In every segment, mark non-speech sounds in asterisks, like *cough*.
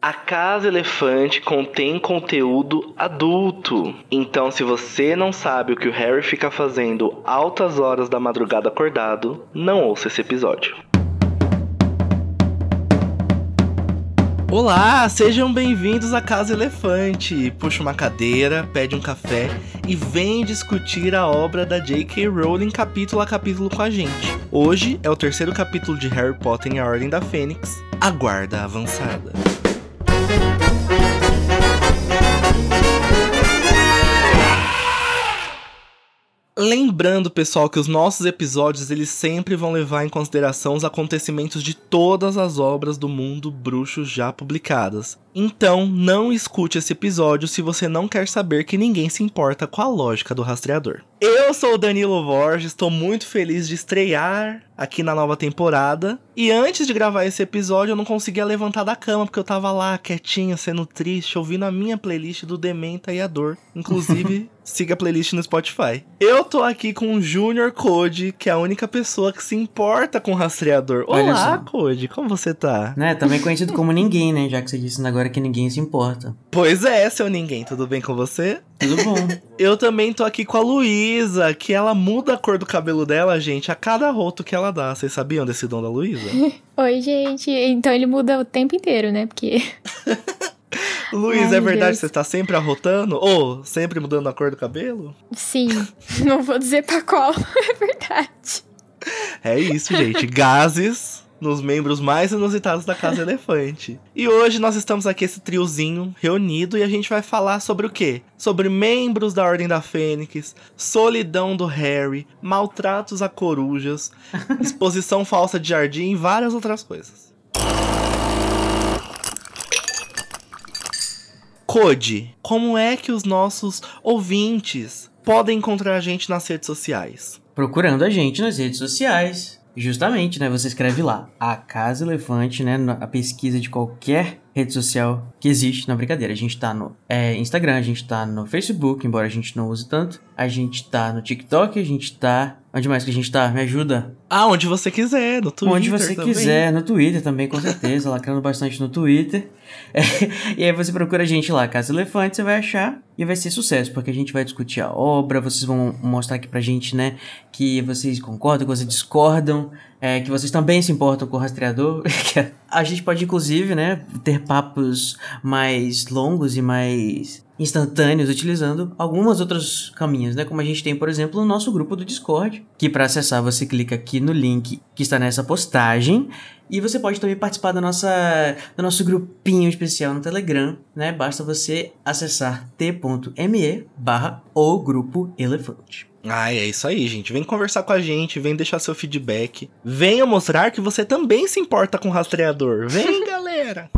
A Casa Elefante contém conteúdo adulto. Então, se você não sabe o que o Harry fica fazendo altas horas da madrugada acordado, não ouça esse episódio. Olá, sejam bem-vindos à Casa Elefante. Puxa uma cadeira, pede um café e vem discutir a obra da J.K. Rowling capítulo a capítulo com a gente. Hoje é o terceiro capítulo de Harry Potter e a Ordem da Fênix, a Guarda Avançada. Lembrando, pessoal, que os nossos episódios eles sempre vão levar em consideração os acontecimentos de todas as obras do mundo bruxo já publicadas. Então, não escute esse episódio se você não quer saber que ninguém se importa com a lógica do rastreador. Eu sou o Danilo Borges, estou muito feliz de estrear aqui na nova temporada. E antes de gravar esse episódio, eu não conseguia levantar da cama porque eu tava lá quietinho, sendo triste, ouvindo a minha playlist do Dementa e a Dor. Inclusive, *laughs* siga a playlist no Spotify. Eu tô aqui com o Junior Code, que é a única pessoa que se importa com o rastreador. Olá, Code, como você tá? Né, também conhecido como *laughs* ninguém, né? Já que você disse agora que ninguém se importa. Pois é, seu ninguém, tudo bem com você? Tudo bom. *laughs* Eu também tô aqui com a Luísa, que ela muda a cor do cabelo dela, gente, a cada roto que ela dá. Vocês sabiam desse dom da Luísa? *laughs* Oi, gente. Então ele muda o tempo inteiro, né? Porque. *laughs* Luiz, é verdade que você tá sempre arrotando? Ou sempre mudando a cor do cabelo? Sim. Não vou dizer pra qual, é verdade. É isso, gente. Gases nos membros mais inusitados da Casa Elefante. E hoje nós estamos aqui, esse triozinho reunido, e a gente vai falar sobre o quê? Sobre membros da Ordem da Fênix, solidão do Harry, maltratos a corujas, *laughs* exposição falsa de jardim e várias outras coisas. Code, como é que os nossos ouvintes podem encontrar a gente nas redes sociais? Procurando a gente nas redes sociais. Justamente, né? Você escreve lá, a Casa Elefante, né? A pesquisa de qualquer rede social que existe na brincadeira. A gente tá no é, Instagram, a gente tá no Facebook, embora a gente não use tanto. A gente tá no TikTok, a gente tá. Onde mais que a gente tá? Me ajuda. Ah, onde você quiser, no Twitter. Onde você também. quiser, no Twitter também, com certeza. *laughs* lacrando bastante no Twitter. É, *laughs* e aí você procura a gente lá, Casa Elefante, você vai achar e vai ser sucesso, porque a gente vai discutir a obra, vocês vão mostrar aqui pra gente, né, que vocês concordam, que vocês discordam, é, que vocês também se importam com o rastreador. *laughs* a gente pode, inclusive, né, ter papos mais longos e mais instantâneos utilizando algumas outras caminhos, né? Como a gente tem, por exemplo, o nosso grupo do Discord, que para acessar você clica aqui no link que está nessa postagem e você pode também participar da nossa, do nosso grupinho especial no Telegram, né? Basta você acessar t.me barra o grupo elefante. Ah, é isso aí, gente. Vem conversar com a gente, vem deixar seu feedback. Venha mostrar que você também se importa com o rastreador. Vem, *laughs* galera!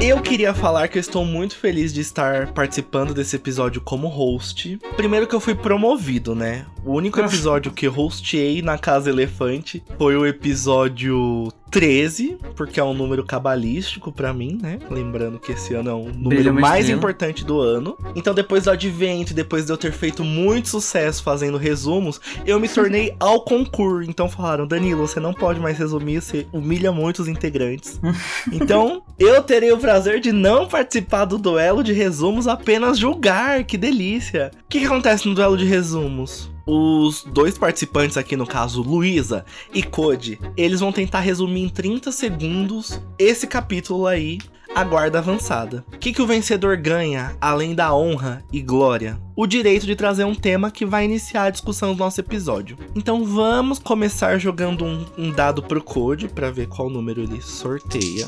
Eu queria falar que eu estou muito feliz de estar participando desse episódio como host. Primeiro que eu fui promovido, né? O único episódio que hosteei na Casa Elefante foi o episódio 13, porque é um número cabalístico para mim, né? Lembrando que esse ano é o número mais estrela. importante do ano. Então, depois do advento, depois de eu ter feito muito sucesso fazendo resumos, eu me tornei *laughs* ao concurso. Então falaram, Danilo, você não pode mais resumir, você humilha muito os integrantes. *laughs* então, eu terei o prazer de não participar do duelo de resumos, apenas julgar. Que delícia! O que, que acontece no duelo de resumos? Os dois participantes aqui, no caso, Luísa e Code, eles vão tentar resumir em 30 segundos esse capítulo aí, a guarda avançada. O que, que o vencedor ganha, além da honra e glória? O direito de trazer um tema que vai iniciar a discussão do nosso episódio. Então vamos começar jogando um, um dado pro Code para ver qual número ele sorteia.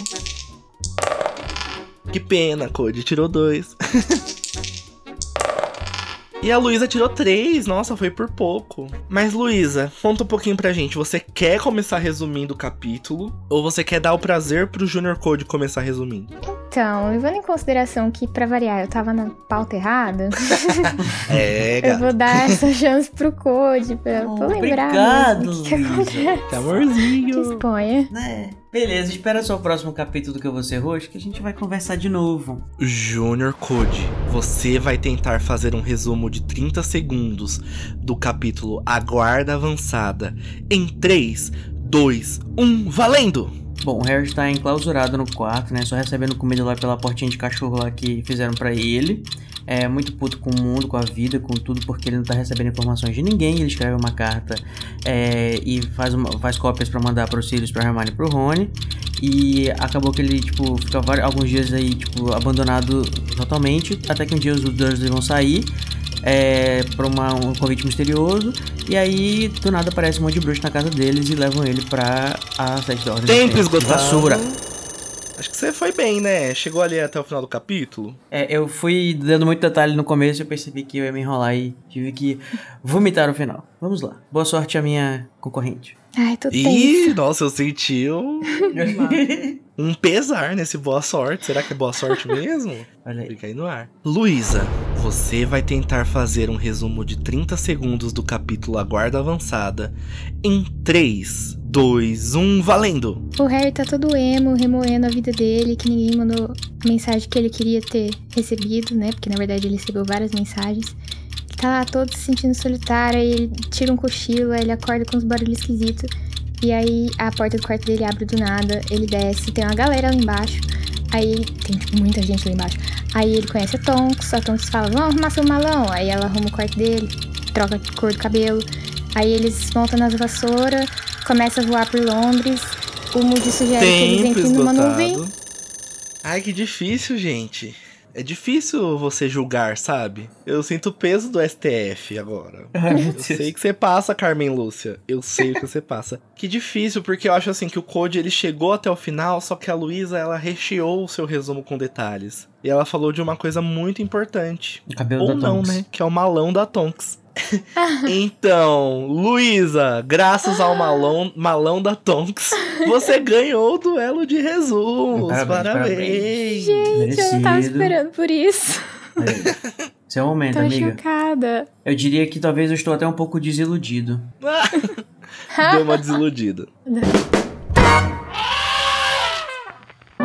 Que pena, Code, tirou dois. *laughs* E a Luísa tirou três, nossa, foi por pouco. Mas Luísa, conta um pouquinho pra gente. Você quer começar resumindo o capítulo? Ou você quer dar o prazer pro Junior Code começar resumindo? Então, levando em consideração que, pra variar, eu tava na pauta errada, *laughs* é, *laughs* eu vou dar essa chance pro Code pra, oh, pra lembrar obrigado, o que, que acontece. Que amorzinho. Disponha. Né? Beleza, espera só o próximo capítulo que eu vou ser host que a gente vai conversar de novo. Junior Code, você vai tentar fazer um resumo de 30 segundos do capítulo A Guarda Avançada em 3, 2, 1, valendo! Bom, o Harry está enclausurado no quarto, né? Só recebendo comida lá pela portinha de cachorro lá que fizeram para ele. É muito puto com o mundo, com a vida, com tudo, porque ele não tá recebendo informações de ninguém. Ele escreve uma carta é, e faz, uma, faz cópias para mandar pro Sirius, pra Hermione e pro Rony. E acabou que ele, tipo, fica vários, alguns dias aí, tipo, abandonado totalmente. Até que um dia os Dursley vão sair é, pra uma, um convite misterioso. E aí, do nada, aparece um monte de bruxo na casa deles e levam ele pra a sete. Tempo de esgotado. Vassoura. Acho que você foi bem, né? Chegou ali até o final do capítulo. É, eu fui dando muito detalhe no começo e eu percebi que eu ia me enrolar e tive que vomitar no final. Vamos lá. Boa sorte à minha concorrente. Ai, tô Ih, tensa. nossa, eu senti um, *laughs* um pesar nesse boa sorte. Será que é boa sorte mesmo? Olha aí. Fica aí no ar. Luísa, você vai tentar fazer um resumo de 30 segundos do capítulo A Guarda Avançada em 3, 2, 1, valendo! O Harry tá todo emo, remoendo a vida dele, que ninguém mandou a mensagem que ele queria ter recebido, né? Porque na verdade ele recebeu várias mensagens. Tá lá todo se sentindo solitário, aí ele tira um cochilo, aí ele acorda com uns barulhos esquisitos. E aí a porta do quarto dele abre do nada, ele desce, tem uma galera lá embaixo. Aí tem tipo, muita gente lá embaixo. Aí ele conhece a Tonks, a Tonks fala, vamos arrumar seu malão. Aí ela arruma o quarto dele, troca de cor do cabelo. Aí eles montam nas vassouras, começa a voar por Londres. O Moody sugere que eles Tempo entrem numa nuvem. Ai, que difícil, gente. É difícil você julgar, sabe? Eu sinto o peso do STF agora. *laughs* Eu sei que você passa, Carmen Lúcia. Eu sei o que você passa. Que difícil, porque eu acho assim que o Code ele chegou até o final, só que a Luísa ela recheou o seu resumo com detalhes. E ela falou de uma coisa muito importante. O cabelo Ou da não, Tonks. né? Que é o malão da Tonks. *laughs* então, Luísa, graças ao malão, malão da Tonks, você ganhou o duelo de resumos. Parabéns, Parabéns. Gente, eu não tava Merecido. esperando por isso. Aí. Esse é o momento, Tô amiga. chocada. Eu diria que talvez eu estou até um pouco desiludido. *laughs* Deu uma desiludida.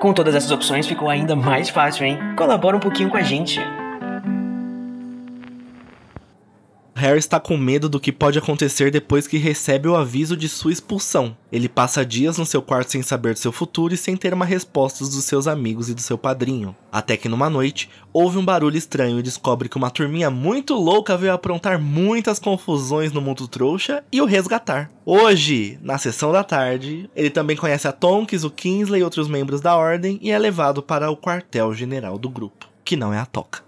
Com todas essas opções ficou ainda mais fácil, hein? Colabora um pouquinho com a gente. Harry está com medo do que pode acontecer depois que recebe o aviso de sua expulsão. Ele passa dias no seu quarto sem saber do seu futuro e sem ter uma resposta dos seus amigos e do seu padrinho. Até que numa noite, ouve um barulho estranho e descobre que uma turminha muito louca veio aprontar muitas confusões no mundo trouxa e o resgatar. Hoje, na sessão da tarde, ele também conhece a Tonks, o Kingsley e outros membros da ordem e é levado para o quartel-general do grupo, que não é a Toca.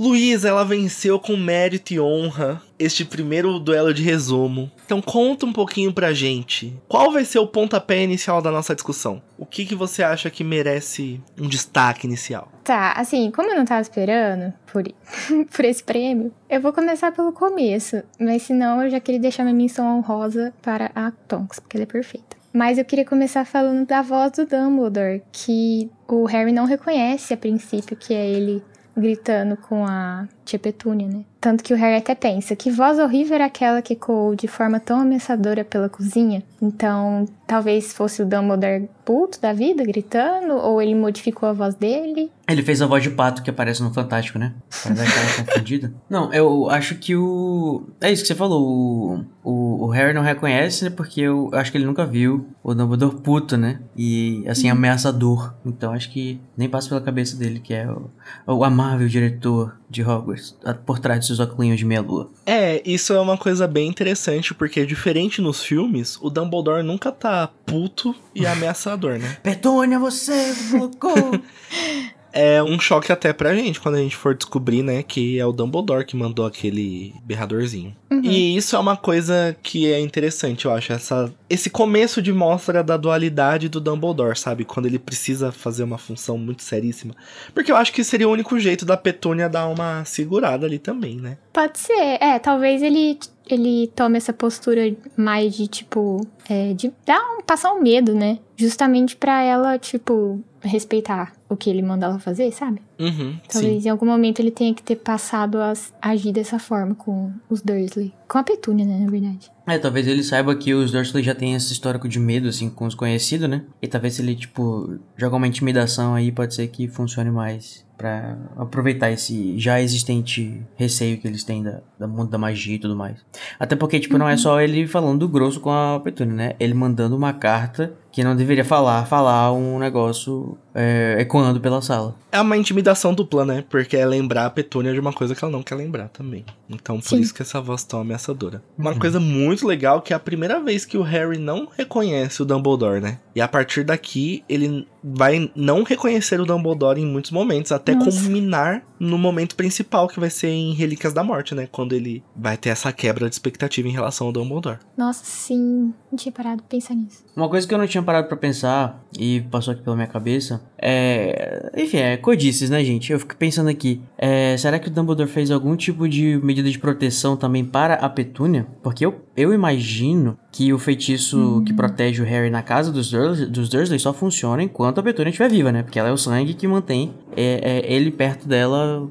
Luísa, ela venceu com mérito e honra este primeiro duelo de resumo. Então conta um pouquinho pra gente. Qual vai ser o pontapé inicial da nossa discussão? O que, que você acha que merece um destaque inicial? Tá, assim, como eu não tava esperando por, *laughs* por esse prêmio, eu vou começar pelo começo. Mas senão eu já queria deixar minha menção honrosa para a Tonks, porque ela é perfeita. Mas eu queria começar falando da voz do Dumbledore, que o Harry não reconhece a princípio que é ele gritando com a tia Petúnia, né? Tanto que o Harry até pensa, que voz horrível era aquela que ecoou de forma tão ameaçadora pela cozinha? Então, talvez fosse o Dumbledore puto da vida, gritando, ou ele modificou a voz dele. Ele fez a voz de pato que aparece no Fantástico, né? Pra dar aquela confundida. *laughs* Não, eu acho que o. É isso que você falou. O, o, o Harry não reconhece, né? Porque eu acho que ele nunca viu o Dumbledore puto, né? E, assim, ameaçador. Então acho que nem passa pela cabeça dele, que é o, o amável diretor de Hogwarts, a- por trás de seus óculos de meia-lua. É, isso é uma coisa bem interessante, porque diferente nos filmes, o Dumbledore nunca tá puto e *laughs* ameaçador, né? Petúnia, você colocou. *laughs* É um choque até pra gente quando a gente for descobrir, né, que é o Dumbledore que mandou aquele berradorzinho. E isso é uma coisa que é interessante, eu acho, essa esse começo de mostra da dualidade do Dumbledore, sabe? Quando ele precisa fazer uma função muito seríssima. Porque eu acho que seria o único jeito da Petúnia dar uma segurada ali também, né? Pode ser, é, talvez ele, ele tome essa postura mais de, tipo, é, de dar um, passar um medo, né? Justamente pra ela, tipo, respeitar o que ele manda ela fazer, sabe? Uhum, Talvez sim. em algum momento ele tenha que ter passado a agir dessa forma com os Dursley. Com a Petúnia, né, na verdade. É, talvez ele saiba que os Dursley já têm esse histórico de medo, assim, com os conhecidos, né? E talvez ele, tipo, jogar uma intimidação aí, pode ser que funcione mais pra aproveitar esse já existente receio que eles têm da, da mundo da magia e tudo mais. Até porque, tipo, não é só ele falando grosso com a Petúnia, né? Ele mandando uma carta que não deveria falar, falar um negócio é, ecoando pela sala. É uma intimidação dupla, né? Porque é lembrar a Petúnia de uma coisa que ela não quer lembrar também. Então, por Sim. isso que essa voz tão ameaçadora. Uma coisa muito legal que é a primeira vez que o Harry não reconhece o Dumbledore, né? E a partir daqui, ele vai não reconhecer o Dumbledore em muitos momentos, até Nossa. culminar no momento principal, que vai ser em Relíquias da Morte, né? Quando ele vai ter essa quebra de expectativa em relação ao Dumbledore. Nossa, sim. Não tinha parado pra pensar nisso. Uma coisa que eu não tinha parado pra pensar e passou aqui pela minha cabeça é. Enfim, é codices, né, gente? Eu fico pensando aqui: é, será que o Dumbledore fez algum tipo de medida de proteção também para a Petúnia? Porque eu, eu imagino que o feitiço que protege o Harry na casa dos Dursley, dos Dursley só funciona enquanto a Petúnia estiver viva, né? Porque ela é o sangue que mantém é, é, ele perto dela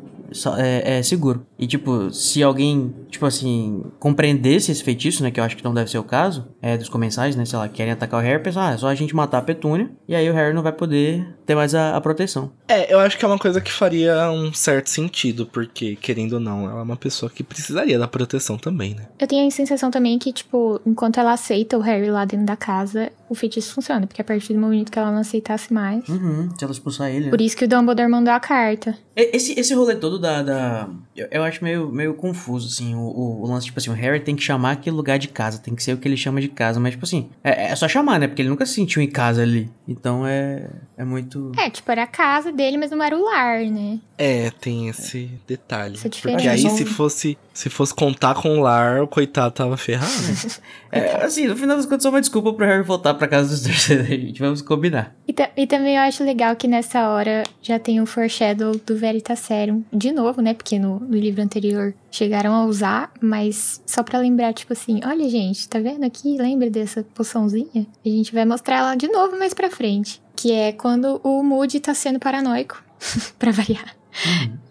é, é seguro. E, tipo, se alguém, tipo assim, compreendesse esse feitiço, né? Que eu acho que não deve ser o caso, é dos comensais, né? Sei lá, querem atacar o Harry, pensam, ah, é só a gente matar a Petúnia, e aí o Harry não vai poder ter mais a, a proteção. É, eu acho que é uma coisa que faria um certo sentido, porque, querendo ou não, ela é uma pessoa que precisaria da proteção também, né? Eu tenho a sensação também que, tipo, enquanto ela aceita o Harry lá dentro da casa, o feitiço funciona. Porque a partir do momento que ela não aceitasse mais. Uhum, se ela expulsar ele. né? Por isso que o Dumbledore mandou a carta. Esse, esse rolê todo da. da- eu, eu acho meio, meio confuso, assim, o, o, o lance, tipo assim, o Harry tem que chamar aquele lugar de casa, tem que ser o que ele chama de casa, mas, tipo assim, é, é só chamar, né? Porque ele nunca se sentiu em casa ali. Então é. É muito. É, tipo, era a casa dele, mas não era o lar, né? É, tem esse detalhe. Essa Porque aí, se fosse, se fosse contar com o lar, o coitado tava ferrado. *laughs* É, assim, no final das contas, só uma desculpa pro Harry voltar pra casa dos terceiros, *laughs* gente. Vamos combinar. E, ta- e também eu acho legal que nessa hora já tem o foreshadow do Veritaserum. De novo, né? Porque no, no livro anterior chegaram a usar, mas só pra lembrar, tipo assim, olha, gente, tá vendo aqui? Lembra dessa poçãozinha? A gente vai mostrar ela de novo mais pra frente. Que é quando o Moody tá sendo paranoico, *laughs* pra variar.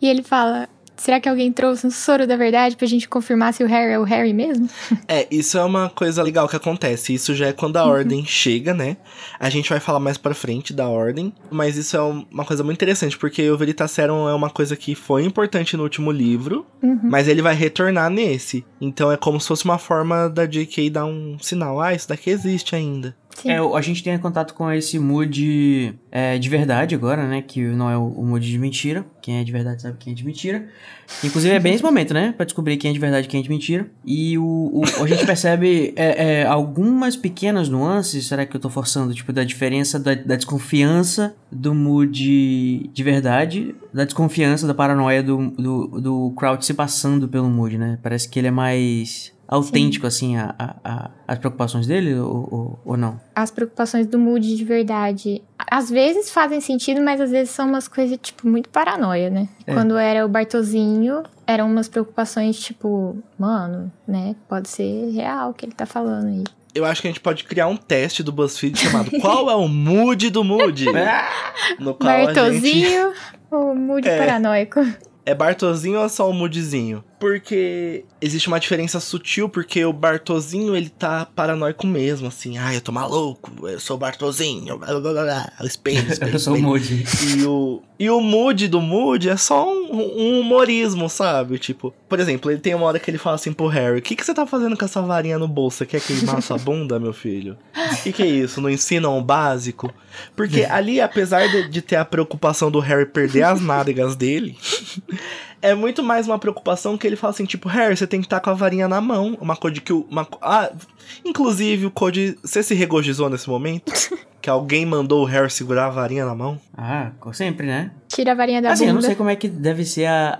E ele fala. Será que alguém trouxe um soro da verdade pra gente confirmar se o Harry é o Harry mesmo? É, isso é uma coisa legal que acontece. Isso já é quando a ordem chega, né? A gente vai falar mais pra frente da ordem. Mas isso é um- uma coisa muito interessante, porque o Veritaserum é uma coisa que foi importante no último livro, Uhum. mas ele vai retornar nesse. Então é como se fosse uma forma da JK dar um sinal. Ah, isso daqui existe ainda. Sim. É, o- a gente tem contato com esse mood é, de verdade agora, né? Que não é o, o mood de mentira. Quem é de verdade sabe quem é de mentira. Inclusive é bem esse momento, né? Pra descobrir quem é de verdade e quem é de mentira. E o, o- a gente percebe é, é, algumas pequenas nuances, será que eu tô forçando? Tipo, da diferença da, da desconfiança do mood de verdade, da desconfiança, da paranoia do, do, do Crouch se passando pelo mood, né? Parece que ele é mais autêntico, assim, a, a- a- as preocupações dele ou, ou, ou não? as preocupações do Moody de verdade, às vezes fazem sentido, mas às vezes são umas coisas, tipo, muito paranoia, né? É. Quando era o Bartozinho, eram umas preocupações, tipo, mano, né? Pode ser real o que ele tá falando aí. Eu acho que a gente pode criar um teste do BuzzFeed chamado Qual é o mood do mood? *laughs* No qual a gente... Bartozinho ou Moody É. paranoico? É Bartozinho ou é só o moodzinho? Porque existe uma diferença sutil, porque o Bartozinho, ele tá paranoico mesmo, assim. Ah, eu tô maluco, eu sou o Bartozinho, blá, blá, blá, espelho, *laughs* espelho, Eu sou o espelho. mood. E o, e o mood do mood é só um, um humorismo, sabe? Tipo, por exemplo, ele tem uma hora que ele fala assim pro Harry: O que, que você tá fazendo com essa varinha no bolso? Você quer queimar sua bunda, meu filho? O que, que é isso? Não ensinam o básico? Porque ali, apesar de, de ter a preocupação do Harry perder as nádegas dele. *laughs* É muito mais uma preocupação que ele fala assim, tipo, Harry, você tem que estar com a varinha na mão. Uma coisa que o. Uma, ah, inclusive, o Code. Você se regozijou nesse momento? *laughs* que alguém mandou o Harry segurar a varinha na mão? Ah, sempre, né? Tira a varinha da assim, bunda. eu não sei como é que deve ser a.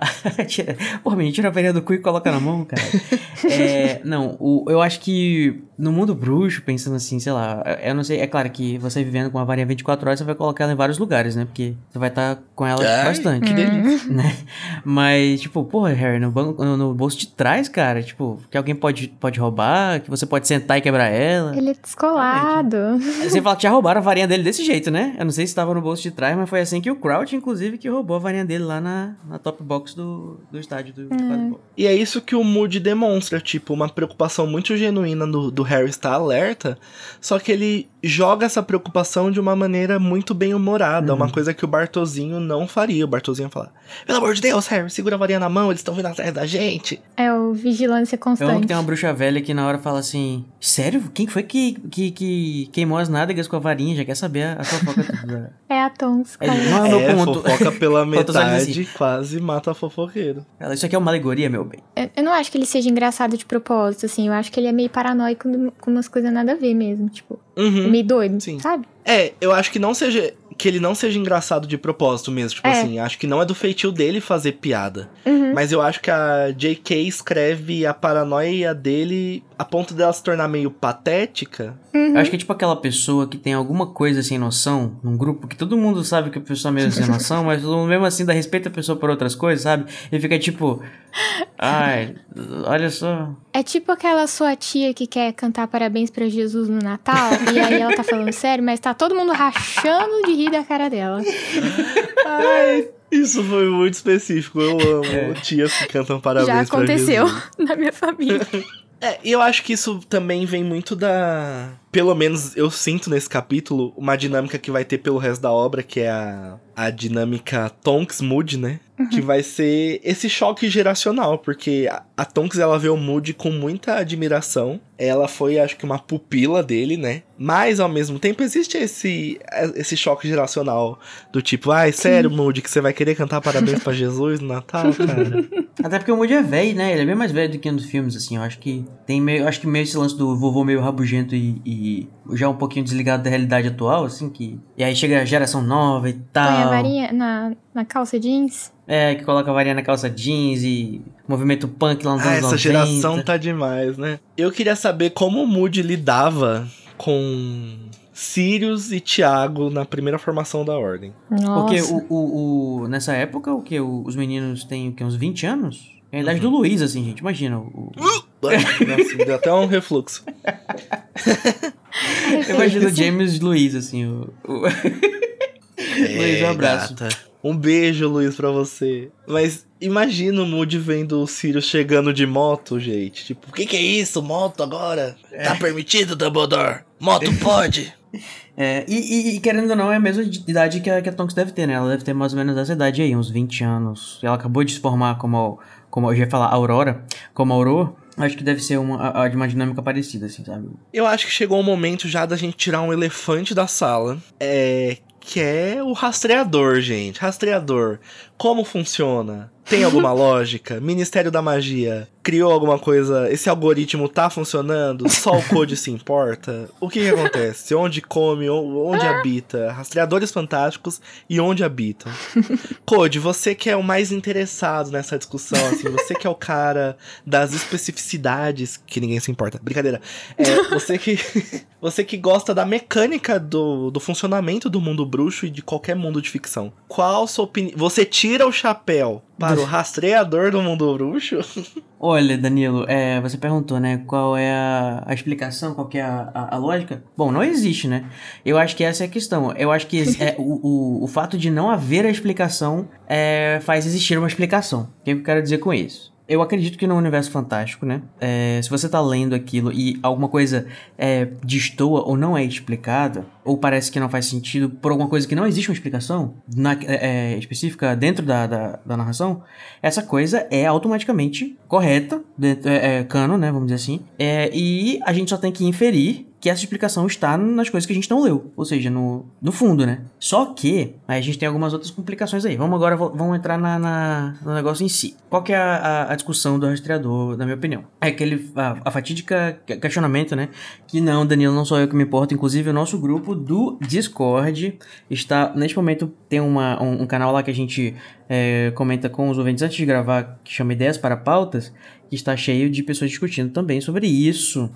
Porra, menino, tira a varinha do cu e coloca na mão, cara. *laughs* é, não, o, eu acho que no mundo bruxo, pensando assim, sei lá, eu não sei, é claro que você vivendo com uma varinha 24 horas, você vai colocar ela em vários lugares, né? Porque você vai estar com ela Ai, bastante. Que delícia. né? Mas, tipo, porra, Harry, no, banco, no, no bolso de trás, cara, tipo, que alguém pode, pode roubar, que você pode sentar e quebrar ela. Ele é descolado. Você fala que já roubaram a varinha dele desse jeito, né? Eu não sei se estava no bolso de trás, mas foi assim que o Crouch, inclusive, que roubou a varinha dele lá na, na top box do, do estádio do quadribol. E é isso que o Moody demonstra, tipo, uma preocupação muito genuína do, do Harry estar alerta, só que ele joga essa preocupação de uma maneira muito bem humorada, uma coisa que o Bartozinho não faria. O Bartozinho ia falar: Pelo amor de Deus, Harry, segura a varinha na mão, eles estão vindo atrás da gente. É o vigilância Eu amo que constante. tem uma bruxa velha que na hora fala assim: Sério? Quem foi que, que, que queimou as nádegas com a varinha? Já quer saber a, a fofoca toda. *laughs* É a Ele, cara. não é É, fofoca pela *laughs* metade, quase mata a fofoqueiro. Ela, Isso aqui é uma alegoria, meu bem. Eu, eu não acho que ele seja engraçado de propósito, assim. Eu acho que ele é meio paranoico com umas coisas nada a ver mesmo. Tipo, Uhum. meio doido, Sim. sabe? É, eu acho que não seja. Que ele não seja engraçado de propósito mesmo. Tipo É. assim, acho que não é do feitio dele fazer piada. Uhum. Mas eu acho que a J.K. escreve a paranoia dele a ponto dela se tornar meio patética. Uhum. Eu acho que é tipo aquela pessoa que tem alguma coisa sem noção num grupo que todo mundo sabe que a pessoa é meio sem noção, *laughs* mas todo mundo mesmo assim dá respeito à pessoa por outras coisas, sabe? E fica tipo, ai, olha só. É tipo aquela sua tia que quer cantar parabéns pra Jesus no Natal, e aí ela tá falando sério, mas tá todo mundo rachando de rir da cara dela. Ai, isso foi muito específico. Eu amo É. tias que cantam parabéns Já aconteceu Jesus. *laughs* na minha família. *laughs* É, e eu acho que isso também vem muito da. Pelo menos eu sinto nesse capítulo uma dinâmica que vai ter pelo resto da obra, que é a, a dinâmica Tonks Moody, né? Que vai ser esse choque geracional, porque a, a Tonks ela vê o Moody com muita admiração. Ela foi, acho que, uma pupila dele, né? Mas ao mesmo tempo existe esse, esse choque geracional do tipo, ai, sério, Moody, que você vai querer cantar parabéns pra Jesus no Natal, *laughs* cara? Até porque o Moody é velho, né? Ele é bem mais velho do que nos filmes, assim. Eu acho que tem meio. Acho que meio esse lance do vovô meio rabugento e, e já um pouquinho desligado da realidade atual, assim, que. E aí chega a geração nova e tal. Põe a varinha na, na calça jeans. É, que coloca a varinha na calça jeans e movimento punk lá nos Ah, anos essa 90. geração tá demais, né? Eu queria saber como o Moody lidava com Sirius e Thiago na primeira formação da Ordem. Nossa. Porque o, o, o- nessa época, o que? Os meninos têm o quê? Uns 20 anos? É a idade do Luiz, assim, gente. Imagina. O, Nossa, deu até um refluxo. *laughs* eu imagino o James Luiz, assim. O, o- *laughs* Luiz, um abraço. gata. Um beijo, Luiz, pra você. Mas imagina o Moody vendo o Sirius chegando de moto, gente. Tipo, o que, que é isso? Moto agora? Tá permitido, Dumbledore? Moto pode? *laughs* É, e, e- e querendo ou não, é a mesma idade que a, que a Tonks deve ter, né? Ela deve ter mais ou menos essa idade aí, uns 20 anos. E ela acabou de se formar como, como eu já ia falar, Aurora, como Aurora. Acho que deve ser uma, de uma dinâmica parecida, assim, sabe? Eu acho que chegou o momento já da gente tirar um elefante da sala. É. Que é o rastreador, gente. Rastreador. Como funciona? Tem alguma *laughs* lógica? Ministério da Magia criou alguma coisa? Esse algoritmo tá funcionando? Só o Code se importa? O que, que acontece? Onde come? Onde habita? Rastreadores fantásticos e onde habitam? Code, você que é o mais interessado nessa discussão, assim, você que é o cara das especificidades que ninguém se importa. Brincadeira. É, você que *laughs* você que gosta da mecânica do, do funcionamento do mundo bruxo e de qualquer mundo de ficção. Qual sua opinião? Você tira o chapéu para o rastreador do mundo bruxo? *laughs* Olha, Danilo, é, você perguntou, né, qual é a, a explicação, qual é a, a- a lógica? Bom, não existe, né? Eu acho que essa é a questão. Eu acho que é, o, o, o fato de não haver a explicação é, faz existir uma explicação. O que eu quero dizer com isso? Eu acredito que no universo fantástico, né? é, se você tá lendo aquilo e alguma coisa é, destoa ou não é explicada, ou parece que não faz sentido por alguma coisa que não existe uma explicação na- é, é, específica dentro da, da, da narração, essa coisa é automaticamente correta, dentro, é, é, canon, né? Vamos dizer assim. É, e a gente só tem que inferir que essa explicação está nas coisas que a gente não leu, ou seja, no, no fundo, né? Só que a gente tem algumas outras complicações aí. Vamos agora vamos entrar na, na no negócio em si. Qual que é a, a, a, discussão do rastreador, na minha opinião? É aquele a, a fatídica questionamento, né? Que não, Danilo, não sou eu que me importo. Inclusive, o nosso grupo do Discord está neste momento tem uma, um, um canal lá que a gente é, comenta com os ouvintes antes de gravar, que chama Ideias para Pautas que está cheio de pessoas discutindo também sobre isso.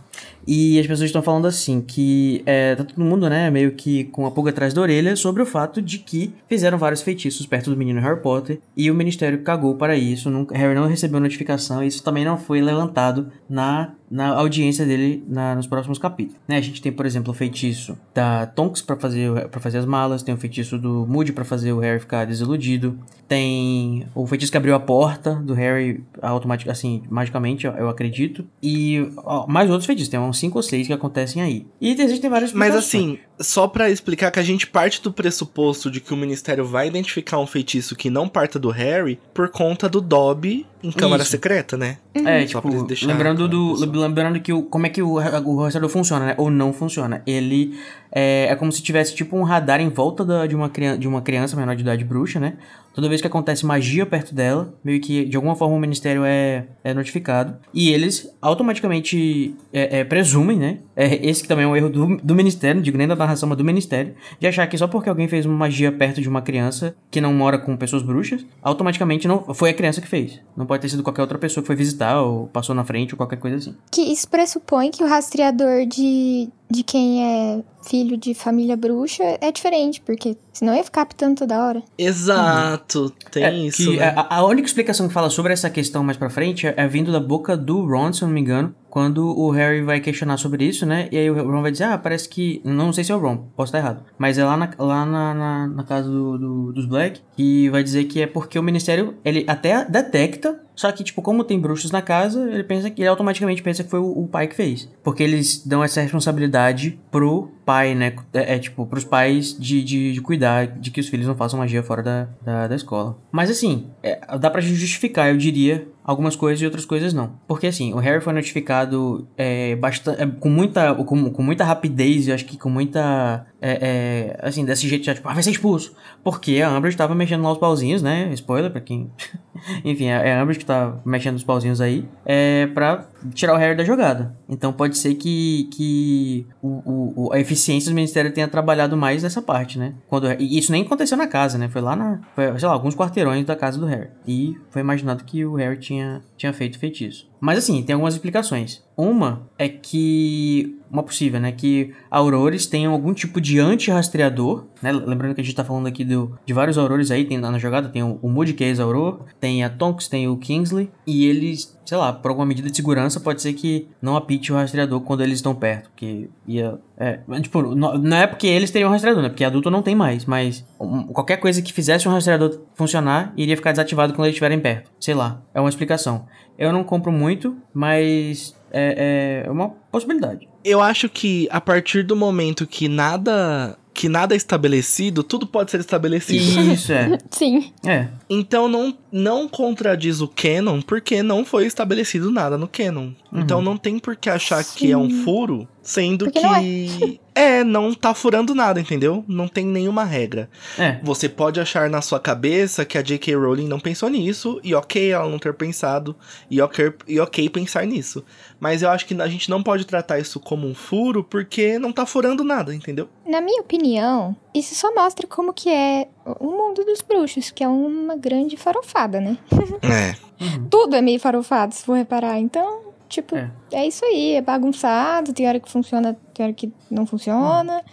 E as pessoas estão falando assim, que é, tá todo mundo, né, meio que com a pulga atrás da orelha sobre o fato de que fizeram vários feitiços perto do menino Harry Potter e o ministério cagou para isso. Nunca, Harry não recebeu notificação e isso também não foi levantado na na audiência dele na, nos próximos capítulos. Né? A gente tem, por exemplo, o feitiço da Tonks para fazer, pra fazer as malas, tem o feitiço do Moody para fazer o Harry ficar desiludido, tem o feitiço que abriu a porta do Harry automaticamente, assim, magicamente, eu acredito, e ó, mais outros feitiços, tem uns 5 ou 6 que acontecem aí. E existem vários Mas assim, só para explicar que a gente parte do pressuposto de que o Ministério vai identificar um feitiço que não parta do Harry por conta do Dobby em Câmara Isso. Secreta, né? É, tipo, lembrando do lembrando que o, como é que o, o rastreador funciona, né? Ou não funciona. Ele é, é como se tivesse tipo um radar em volta da, de, uma, de uma criança menor de idade bruxa, né? Toda vez que acontece magia perto dela, meio que de alguma forma o ministério é, é notificado. E eles automaticamente é, é, presumem, né? É, esse que também é um erro do, do ministério, não digo nem da narração, mas do ministério, de achar que só porque alguém fez uma magia perto de uma criança que não mora com pessoas bruxas, automaticamente não foi a criança que fez. Não pode ter sido qualquer outra pessoa que foi visitar ou passou na frente ou qualquer coisa assim. Que isso pressupõe que o rastreador de, de quem é filho de família bruxa é diferente, porque senão ia ficar apitando toda hora. Exato, uhum. tem é, isso. Né? A, a, única explicação que fala sobre essa questão mais pra frente é, é vindo da boca do Ron, se eu não me engano, quando o Harry vai questionar sobre isso, né? E aí o Ron vai dizer, ah, parece que. Não sei se é o Ron, posso estar errado. Mas é lá na, lá na, na, na casa do, do, dos Black que vai dizer que é porque o Ministério, ele até detecta só que, tipo, como tem bruxos na casa, ele pensa que ele automaticamente pensa que foi o, o, pai que fez. Porque eles dão essa responsabilidade pro pai, né? É, é tipo, pros pais de, de, de, cuidar de que os filhos não façam magia fora da, da, da escola. Mas assim, é, dá pra justificar, eu diria, algumas coisas e outras coisas não. Porque assim, o Harry foi notificado é, bastante, é, com, muita, com, com muita rapidez, eu acho que com muita. É, é, assim, desse jeito já, tipo, ah, vai ser expulso. Porque a Amber estava mexendo lá os pauzinhos, né? Spoiler pra quem. *laughs* Enfim, é a Amber que tá mexendo os pauzinhos aí. É pra tirar o Harry da jogada. Então pode ser que, que o, o, a eficiência do Ministério tenha trabalhado mais nessa parte, né? Quando, e isso nem aconteceu na casa, né? Foi lá na. Foi, sei lá, alguns quarteirões da casa do Harry. E foi imaginado que o Harry tinha, tinha feito feitiço. Mas assim, tem algumas explicações. Uma é que. Uma possível, né? Que aurores tenham algum tipo de anti-rastreador, né? Lembrando que a gente tá falando aqui do, de vários aurores aí, tem na jogada, tem o, o Moody, que é ex-auror, tem a Tonks, tem o Kingsley, e eles, sei lá, por alguma medida de segurança, pode ser que não apite o rastreador quando eles estão perto, porque ia. É, tipo, não, não é porque eles teriam rastreador, né? Porque adulto não tem mais, mas um, qualquer coisa que fizesse um rastreador funcionar iria ficar desativado quando eles estiverem perto. Sei lá, é uma explicação. Eu não compro muito, mas é, é uma possibilidade. Eu acho que a partir do momento que nada que nada é estabelecido, tudo pode ser estabelecido. Isso, é. *laughs* Sim. É. Então não, não contradiz o canon, porque não foi estabelecido nada no canon. Uhum. Então não tem por que achar Sim. que é um furo, sendo porque que. *laughs* É. não tá furando nada, entendeu? Não tem nenhuma regra. É. Você pode achar na sua cabeça que a J.K. Rowling não pensou nisso, e ok ela não ter pensado, e ok, e ok pensar nisso. Mas eu acho que a gente não pode tratar isso como um furo, porque não tá furando nada, entendeu? Na minha opinião, isso só mostra como que é o mundo dos bruxos, que é uma grande farofada, né? É. Uhum. *laughs* Tudo é meio farofado, se for reparar. Então, tipo, é. é. isso aí, é bagunçado, tem hora que funciona, tem hora que não funciona.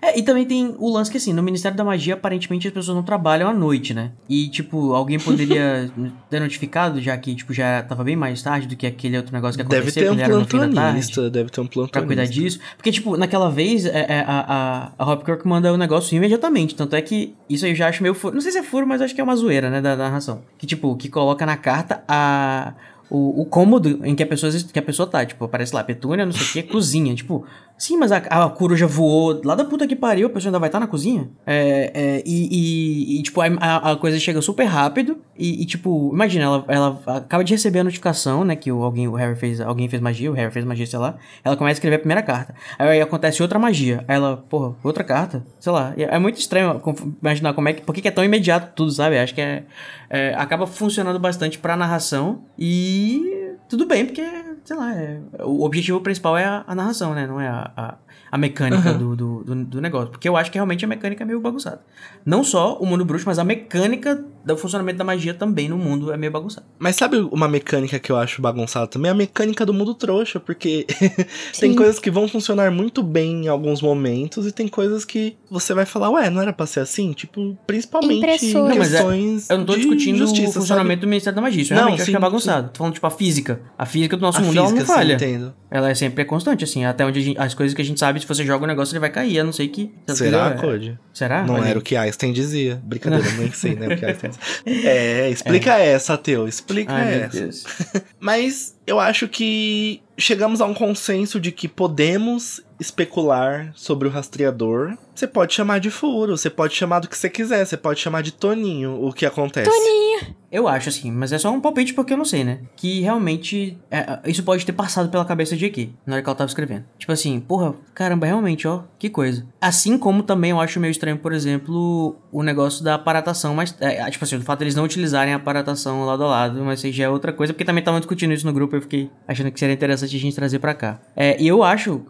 É, e também tem o lance que, assim, no Ministério da Magia, aparentemente as pessoas não trabalham à noite, né? E, tipo, alguém poderia *laughs* ter notificado, já que, tipo, já tava bem mais tarde do que aquele outro negócio que aconteceu. Deve ter um plantonista, deve ter um plantonista. Pra cuidar disso. Porque, tipo, naquela vez, é, é, a, a, a Hopkirk manda o negócio imediatamente. Tanto é que isso aí eu já acho meio furo. Não sei se é furo, mas acho que é uma zoeira, né, da narração. Que, tipo, que coloca na carta a o, o cômodo em que a pessoa que a pessoa tá, tipo, aparece lá, petúnia, não sei o que, cozinha, tipo, Sim, mas a, a coruja voou lá da puta que pariu, a pessoa ainda vai estar na cozinha. É, é, e, e, e, tipo, a, a coisa chega super rápido. E, e, tipo, imagina, ela, ela acaba de receber a notificação, né? Que o, alguém, o Harry fez. Alguém fez magia, o Harry fez magia, sei lá. Ela começa a escrever a primeira carta. Aí, acontece outra magia. Aí ela, porra, outra carta? Sei lá. É muito estranho imaginar como é que. Por que é tão imediato tudo, sabe? Acho que é, é acaba funcionando bastante pra narração. E tudo bem, porque, sei lá, é, o objetivo principal é a, a narração, né? Não é a, a, a mecânica uhum. do, do, do, do, negócio. Porque eu acho que realmente a mecânica é meio bagunçada. Não só o mundo bruxo, mas a mecânica do funcionamento da magia também no mundo é meio bagunçada. Mas sabe uma mecânica que eu acho bagunçada também? A mecânica do mundo trouxa, porque *laughs* tem coisas que vão funcionar muito bem em alguns momentos e tem coisas que você vai falar, ué, não era pra ser assim? Tipo, principalmente Impressora. em questões. Não, é, eu não tô discutindo o funcionamento sabe? do Ministério da Magia. Isso não, realmente sim, acho que é bagunçado. Tô falando, tipo, a física. A física do nosso a mundo física, ela não falha. Sim, entendo. Ela é sempre constante, assim, até onde gente, as coisas que a gente sabe, se você joga o negócio, ele vai cair, a não sei que. Será, Code? Será? Não Olha era o que Einstein dizia. Brincadeira, nem sei, né? O que Einstein dizia. *laughs* É, explica é. essa, Teu. Explica Ai, essa. *laughs* Mas eu acho que chegamos a um consenso de que podemos especular sobre o rastreador. Você pode chamar de furo, você pode chamar do que você quiser, você pode chamar de Toninho, o que acontece. Toninho! Eu acho assim, mas é só um palpite porque eu não sei, né? Que realmente é, isso pode ter passado pela cabeça de aqui, na hora que ela tava escrevendo. Tipo assim, porra, caramba, realmente, ó, que coisa. Assim como também eu acho meio estranho, por exemplo, o negócio da aparatação, mas, é, tipo assim, o fato deles de não utilizarem a aparatação lado a lado, mas isso já é outra coisa, porque também estavam discutindo isso no grupo, eu fiquei achando que seria interessante a gente trazer para cá. É, e eu acho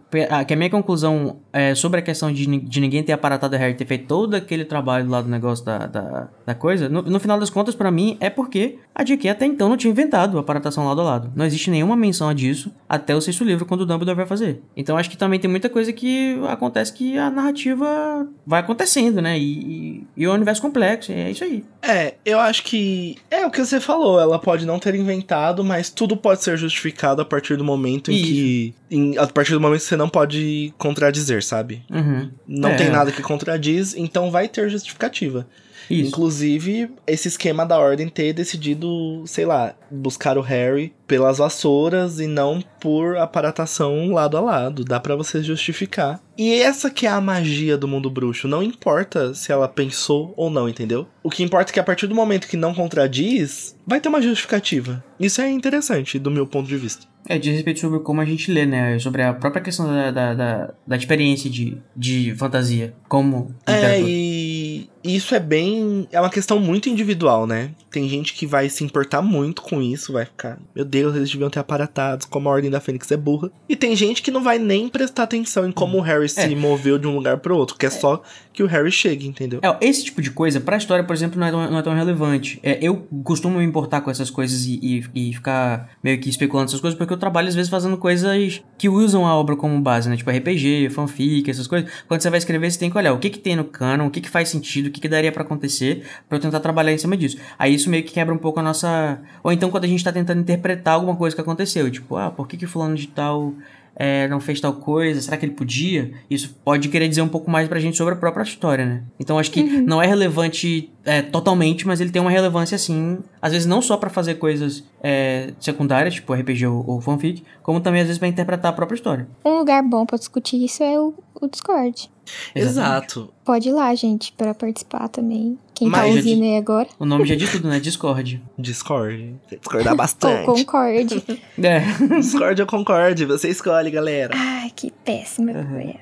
que a minha conclusão é, sobre a questão de, de ninguém ter aparatado o Harry ter feito todo aquele trabalho lá do negócio da, da, da coisa, no, no final das contas, para mim, é porque a J.K. até então não tinha inventado a aparatação lado a lado. Não existe nenhuma menção a disso até o sexto livro, quando o Dumbledore vai fazer. Então acho que também tem muita coisa que acontece que a narrativa vai acontecendo, né? E, e, e o universo complexo, é isso aí. É, eu acho que é o que você falou, ela pode não ter inventado, mas tudo pode ser justificado a partir do momento em isso. que. Em, a partir do momento que você não pode contradizer, sabe? Uhum. Não é. tem nada que contradiz, então vai ter justificativa. Isso. Inclusive, esse esquema da Ordem ter decidido, sei lá, buscar o Harry pelas vassouras e não por aparatação lado a lado. Dá para você justificar. E essa que é a magia do mundo bruxo. Não importa se ela pensou ou não, entendeu? O que importa é que a partir do momento que não contradiz, vai ter uma justificativa. Isso é interessante, do meu ponto de vista. É, diz respeito sobre como a gente lê, né? Sobre a própria questão da, da, da, da experiência de, de fantasia. Como. É, e isso é bem. É uma questão muito individual, né? Tem gente que vai se importar muito com isso, vai ficar. Meu Deus, eles deviam ter aparatados, como a Ordem da Fênix é burra. E tem gente que não vai nem prestar atenção em como hum. o Harry se é. moveu de um lugar pro outro, que é, é, só que o Harry chegue, entendeu? É, esse tipo de coisa, pra história, por exemplo, não é tão, não é tão relevante. É, eu costumo me importar com essas coisas e, e, e ficar meio que especulando essas coisas, porque eu trabalho às vezes fazendo coisas que usam a obra como base, né? Tipo RPG, fanfic, essas coisas. Quando você vai escrever, você tem que olhar o que que tem no canon, o que que faz sentido, o que que daria para acontecer, para eu tentar trabalhar em cima disso. Aí isso meio que quebra um pouco a nossa... Ou então quando a gente tá tentando interpretar alguma coisa que aconteceu, tipo, ah, por que que fulano de tal é, não fez tal coisa, será que ele podia? Isso pode querer dizer um pouco mais pra gente sobre a própria história, né? Então acho que uhum. não é relevante é, totalmente, mas ele tem uma relevância assim, às vezes não só para fazer coisas é, secundárias, tipo RPG ou, ou, fanfic, como também às vezes para interpretar a própria história. Um lugar bom para discutir isso é o, o Discord. Exato. Pode ir lá, gente, para participar também. Quem tá Mas tá ouvindo aí agora. O nome já é de tudo, né? Discord. Discord. Discordar *laughs* bastante. ou concorde. É. *laughs* Discord ou concorde, você escolhe, galera. Ai, que péssima uhum.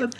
*laughs*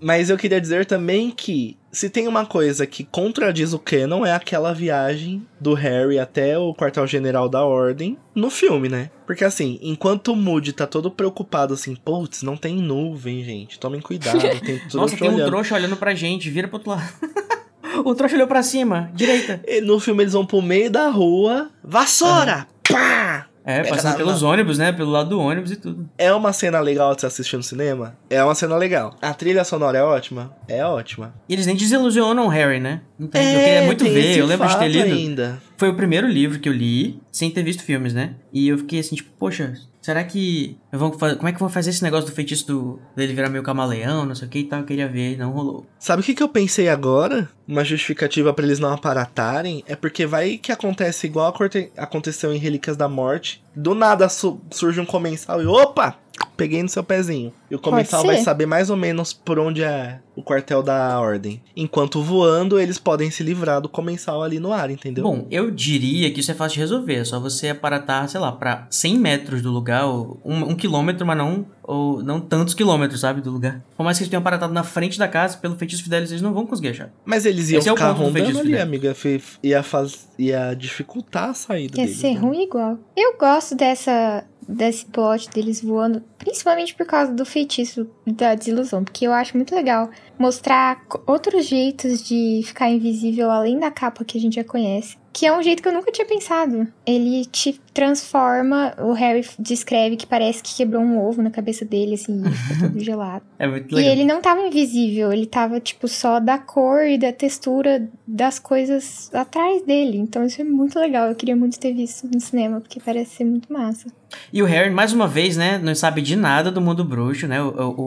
Mas eu queria dizer também que se tem uma coisa que contradiz o canon é aquela viagem do Harry até o quartel-general da Ordem no filme, né? Porque assim, enquanto o Moody tá todo preocupado assim, putz, não tem nuvem, gente, tomem cuidado, *laughs* tem Nossa, tem um trouxa olhando pra gente, vira pro outro lado. *laughs* o trouxa olhou pra cima, direita. E no filme eles vão pro meio da rua, vassoura, uhum. pá! É, passando pelos ônibus, né? Pelo lado do ônibus e tudo. É uma cena legal de se assistir no cinema? É uma cena legal. A trilha sonora é ótima? É ótima. E eles nem desilusionam o Harry, né? Não tem, é, eu queria muito ver, eu lembro de ter lido. Ainda. Foi o primeiro livro que eu li, sem ter visto filmes, né? E eu fiquei assim, tipo, poxa, será que. Eu vou fazer, como é que eu vou fazer esse negócio do feitiço do, dele virar meio camaleão, não sei o que e tal? Eu queria ver, não rolou. Sabe o que, que eu pensei agora? Uma justificativa para eles não aparatarem? É porque vai que acontece igual aconteceu em Relíquias da Morte. Do nada su surge um comensal e opa! Peguei no seu pezinho. E o comensal vai saber mais ou menos por onde é o quartel da ordem. Enquanto voando, eles podem se livrar do comensal ali no ar, entendeu? Bom, eu diria que isso é fácil de resolver. É só você aparatar, sei lá, pra 100 metros do lugar, ou um, um quilômetro, mas não, ou não tantos quilômetros, sabe, do lugar. Por mais que eles tenham aparatado na frente da casa, pelo feitiço fidelis, eles não vão conseguir achar. Mas eles iam Esse é o ficar do rondando ali, dele. amiga. Ia, faz... ia dificultar a saída Ia deles. ser né? ruim igual. Eu gosto dessa desse plot deles voando, principalmente por causa do feitiço da desilusão, porque eu acho muito legal mostrar outros jeitos de ficar invisível além da capa que a gente já conhece. Que é um jeito que eu nunca tinha pensado. Ele te transforma. O Harry descreve que parece que quebrou um ovo na cabeça dele, assim, e fica todo *laughs* gelado. É muito E legal. ele não tava invisível, ele tava, tipo, só da cor e da textura das coisas atrás dele. Então isso é muito legal. Eu queria muito ter visto no cinema, porque parece ser muito massa. E o Harry, mais uma vez, né, não sabe de nada do mundo bruxo, né? O, o,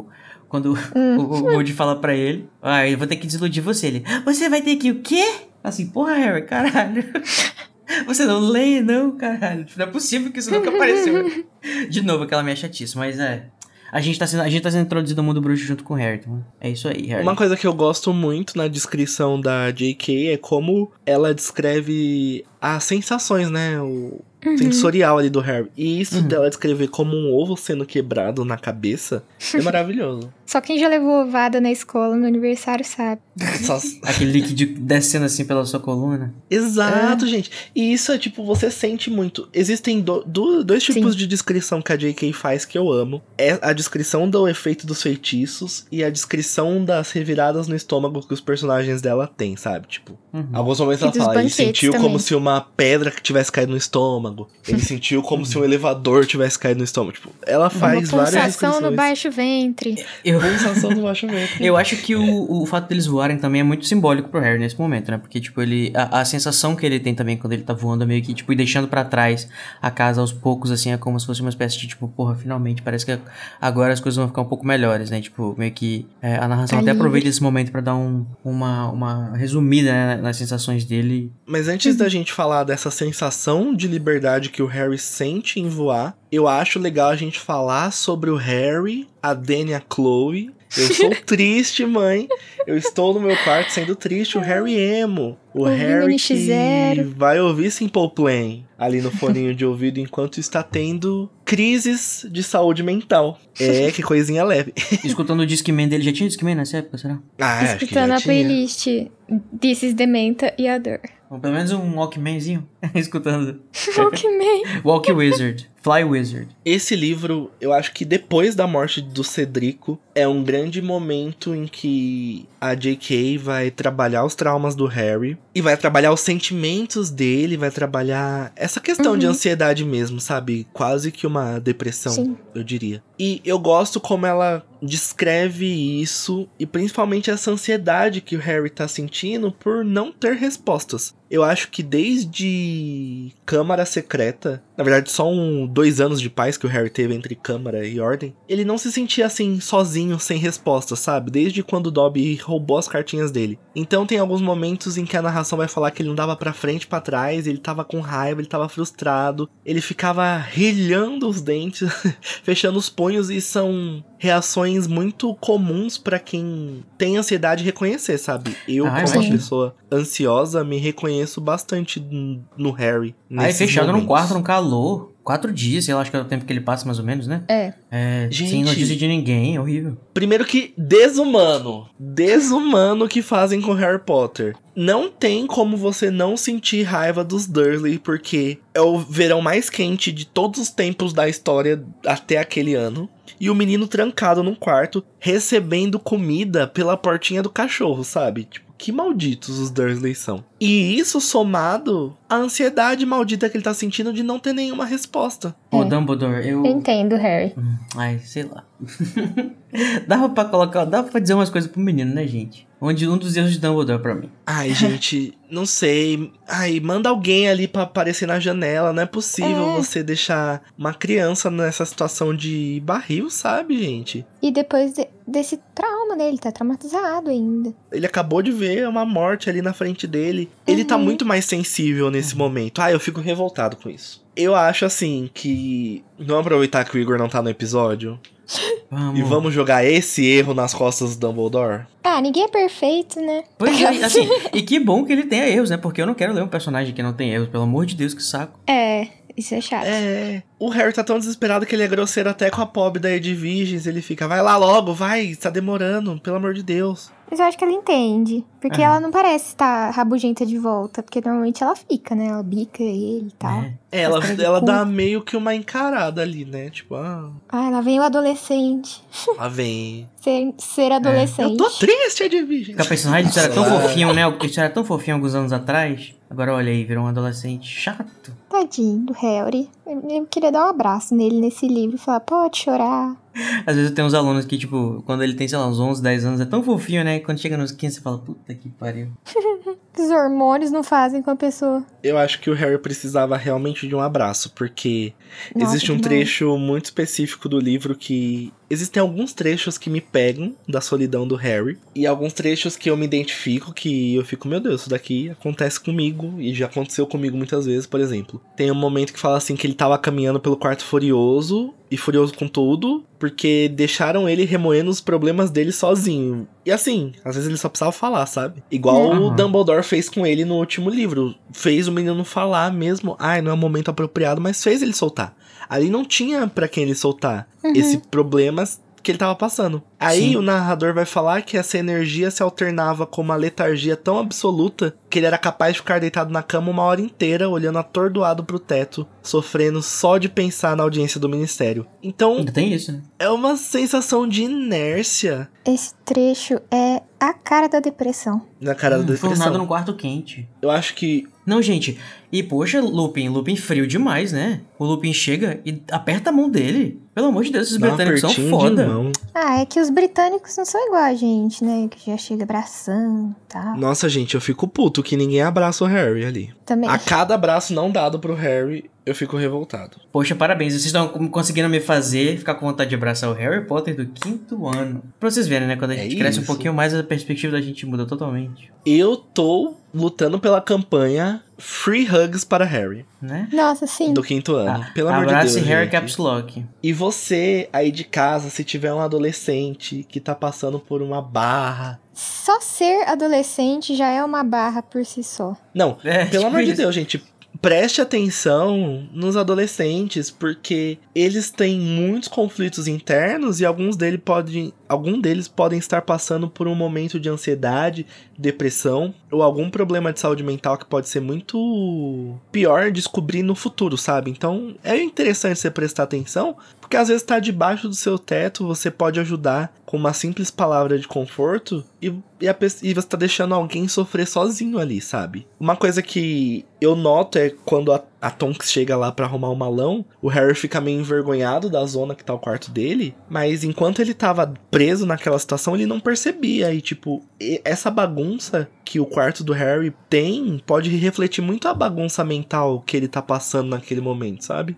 o- quando Hum. *laughs* o, o Moody fala pra ele, ah, eu vou ter que desiludir você. Ele, você vai ter que o quê? Assim, porra, Harry, caralho. Você não lê, não, caralho. Não é possível que isso nunca apareceu. De novo, aquela minha chatice, mas é. A gente, tá sendo, a gente tá sendo introduzido ao mundo bruxo junto com o Harry. Então é isso aí, Harry. Uma coisa que eu gosto muito na descrição da J.K. é como ela descreve as sensações, né? O sensorial ali do Harry. E isso Uhum. dela descrever como um ovo sendo quebrado na cabeça é maravilhoso. Só quem já levou ovada na escola no aniversário sabe. *laughs* Só- Aquele líquido descendo assim pela sua coluna. Exato, gente. E isso é tipo, você sente muito. Existem do- do- dois tipos Sim. de descrição que a J.K. faz que eu amo. É a descrição do efeito dos feitiços e a descrição das reviradas no estômago que os personagens dela têm, sabe? Tipo, Uhum. alguns momentos E ela fala, ele sentiu também. como se uma pedra que tivesse caído no estômago. Ele sentiu como se um elevador tivesse caído no estômago. Tipo, ela faz Uma várias pulsação no descrições. baixo ventre. Eu, No baixo ventre. Eu acho que o, o fato deles voarem também é muito simbólico pro Harry nesse momento, né? Porque, tipo, ele. A, a sensação que ele tem também quando ele tá voando é meio que, tipo, e deixando pra trás a casa aos poucos, assim, é como se fosse uma espécie de, tipo, porra, finalmente, parece que agora as coisas vão ficar um pouco melhores, né? Tipo, meio que é, a narração Tá até aproveita esse momento pra dar um, uma, uma resumida né, nas sensações dele. Mas antes da gente falar dessa sensação de liberdade que o Harry sente em voar, eu acho legal a gente falar sobre o Harry, a Dani e a Chloe. Eu sou *laughs* triste, mãe. Eu estou no meu quarto sendo triste. O Harry emo. O Ouvindo Harry que NX0. vai ouvir Simple Plan ali no foninho de ouvido enquanto está tendo crises de saúde mental. É, que coisinha leve. *laughs* Escutando o Discman dele, já tinha Discman nessa época, será? Ah, acho que escutando já a tinha. playlist This is Dementa e a Dor. Ou pelo menos um Walkmanzinho, *laughs* escutando. *laughs* Walkman. Walk Wizard, Fly Wizard. Esse livro, eu acho que depois da morte do Cedrico, é um grande momento em que a J.K. vai trabalhar os traumas do Harry e vai trabalhar os sentimentos dele, vai trabalhar essa questão de Uhum. ansiedade mesmo, sabe? Quase que uma depressão, Sim. eu diria. E eu gosto como ela descreve isso e principalmente essa ansiedade que o Harry tá sentindo por não ter respostas. Eu acho que desde Câmara Secreta, na verdade só um dois anos de paz que o Harry teve entre Câmara e Ordem, ele não se sentia assim sozinho, sem respostas, sabe? Desde quando o Dobby roubou as cartinhas dele. Então tem alguns momentos em que a narração vai falar que ele não dava pra frente pra trás, ele tava com raiva, ele tava frustrado, ele ficava rilhando os dentes, *laughs* fechando os punhos e são reações muito comuns pra quem tem ansiedade reconhecer, sabe? Eu, Ah, como uma imagino. pessoa ansiosa, me reconheço bastante no Harry. Aí fechado num momentos. quarto, num calor. Quatro dias, sei lá, acho que é o tempo que ele passa mais ou menos, né? É. É, Gente. sem notícia de ninguém, é horrível. Primeiro que desumano. Desumano que fazem com Harry Potter. Não tem como você não sentir raiva dos Dursley, porque é o verão mais quente de todos os tempos da história até aquele ano. E o menino trancado num quarto, recebendo comida pela portinha do cachorro, sabe? Tipo, que malditos os Dursley são. E isso somado à ansiedade maldita que ele tá sentindo de não ter nenhuma resposta. Ô, É. Dumbledore, eu. Eu entendo, Harry. Hum, Ai, sei lá. *laughs* dava pra colocar. Dava pra dizer umas coisas pro menino, né, gente? Onde um dos erros de Dumbledore pra mim. Ai, gente, *laughs* não sei. Ai, manda alguém ali pra aparecer na janela. Não é possível É. você deixar uma criança nessa situação de barril, sabe, gente? E depois de- desse trauma, né? Ele tá traumatizado ainda. Ele acabou de ver uma morte ali na frente dele. Ele tá Uhum. muito mais sensível nesse momento. Ah, eu fico revoltado com isso. Eu acho assim que. Vamos aproveitar que o Igor não tá no episódio Vamos. e vamos jogar esse erro nas costas do Dumbledore? Ah, ninguém é perfeito, né? Pois é, assim, *laughs* e que bom que ele tenha erros, né? Porque eu não quero ler um personagem que não tem erros, pelo amor de Deus, que saco. É, isso é chato. É. O Harry tá tão desesperado que ele é grosseiro até com a pobre da Edviges. Ele fica, vai lá logo, vai, tá demorando, pelo amor de Deus. Mas eu acho que ela entende. Porque É. ela não parece estar rabugenta de volta. Porque normalmente ela fica, né? Ela bica ele e tal. É. É, ela, de ela dá meio que uma encarada ali, né? Tipo, ah, Ah, lá vem o adolescente. *laughs* lá vem. Ser, ser adolescente. Eu tô triste, Edviges. Fica pensando, ai, isso era tão fofinho, né? Isso era tão fofinho alguns anos atrás. Agora olha aí, virou um adolescente chato. Tadinho do Harry. Eu, eu queria dar um abraço nele nesse livro e falar, pode chorar. Às vezes eu tenho uns alunos que, tipo, quando ele tem, sei lá, uns 11, 10 anos, é tão fofinho, né? Quando chega nos 15, você fala, puta que pariu. *laughs* Os hormônios não fazem com a pessoa. Eu acho que o Harry precisava realmente de um abraço, porque Nossa, existe um trecho muito específico do livro que. Existem alguns trechos que me pegam da solidão do Harry, e alguns trechos que eu me identifico, que eu fico, meu Deus, isso daqui acontece comigo, e já aconteceu comigo muitas vezes, por exemplo. Tem um momento que fala assim que ele tava caminhando pelo quarto furioso, e furioso com tudo, porque deixaram ele remoendo os problemas dele sozinho. E assim, às vezes ele só precisava falar, sabe? Igual o Uhum. Dumbledore fez com ele no último livro. Fez o menino falar mesmo. Ai, não é o momento apropriado, mas fez ele soltar. Ali não tinha pra quem ele soltar Uhum. esse problema que ele tava passando. Aí Sim. o narrador vai falar que essa energia se alternava com uma letargia tão absoluta que ele era capaz de ficar deitado na cama uma hora inteira, olhando atordoado pro teto, sofrendo só de pensar na audiência do ministério. Então, Ainda tem isso, né? é uma sensação de inércia Esse trecho é a cara da depressão. na cara da Hum, Formado depressão. no quarto quente. Eu acho que Não, gente. E poxa, Lupin, Lupin frio demais, né? O Lupin chega e aperta a mão dele. Pelo amor de Deus, esses dá um britânicos são foda. Ah, é que os britânicos não são igual a gente, né? Que já chega abraçando e tal. Nossa, gente, eu fico puto que ninguém abraça o Harry ali. Também. A *laughs* cada abraço não dado pro Harry, eu fico revoltado. Poxa, parabéns. Vocês estão conseguindo me fazer ficar com vontade de abraçar o Harry Potter do quinto ano. Pra vocês verem, né? Quando a É gente cresce um pouquinho mais, a perspectiva da gente muda totalmente. Eu tô lutando pela campanha Free Hugs para Harry, Né? Nossa, sim. do quinto ano. Ah, Pelo amor de Abrace Deus. Harry gente. Caps Lock. E você aí de casa, se tiver um adolescente que tá passando por uma barra. Só ser adolescente já é uma barra por si só. Não, É, pelo tipo amor de isso. Deus, gente. Preste atenção nos adolescentes, porque eles têm muitos conflitos internos e alguns deles podem, algum deles podem estar passando por um momento de ansiedade, depressão ou algum problema de saúde mental que pode ser muito pior descobrir no futuro, sabe? Então é interessante você prestar atenção, porque às vezes tá debaixo do seu teto, você pode ajudar com uma simples palavra de conforto e, e, a e você tá deixando alguém sofrer sozinho ali, sabe? Uma coisa que eu noto é quando a, a Tonks chega lá pra arrumar o malão, o Harry fica meio envergonhado da zona que tá o quarto dele, mas enquanto ele tava preso naquela situação, ele não percebia. E, tipo, essa bagunça que o quarto do Harry tem pode refletir muito a bagunça mental que ele tá passando naquele momento, sabe?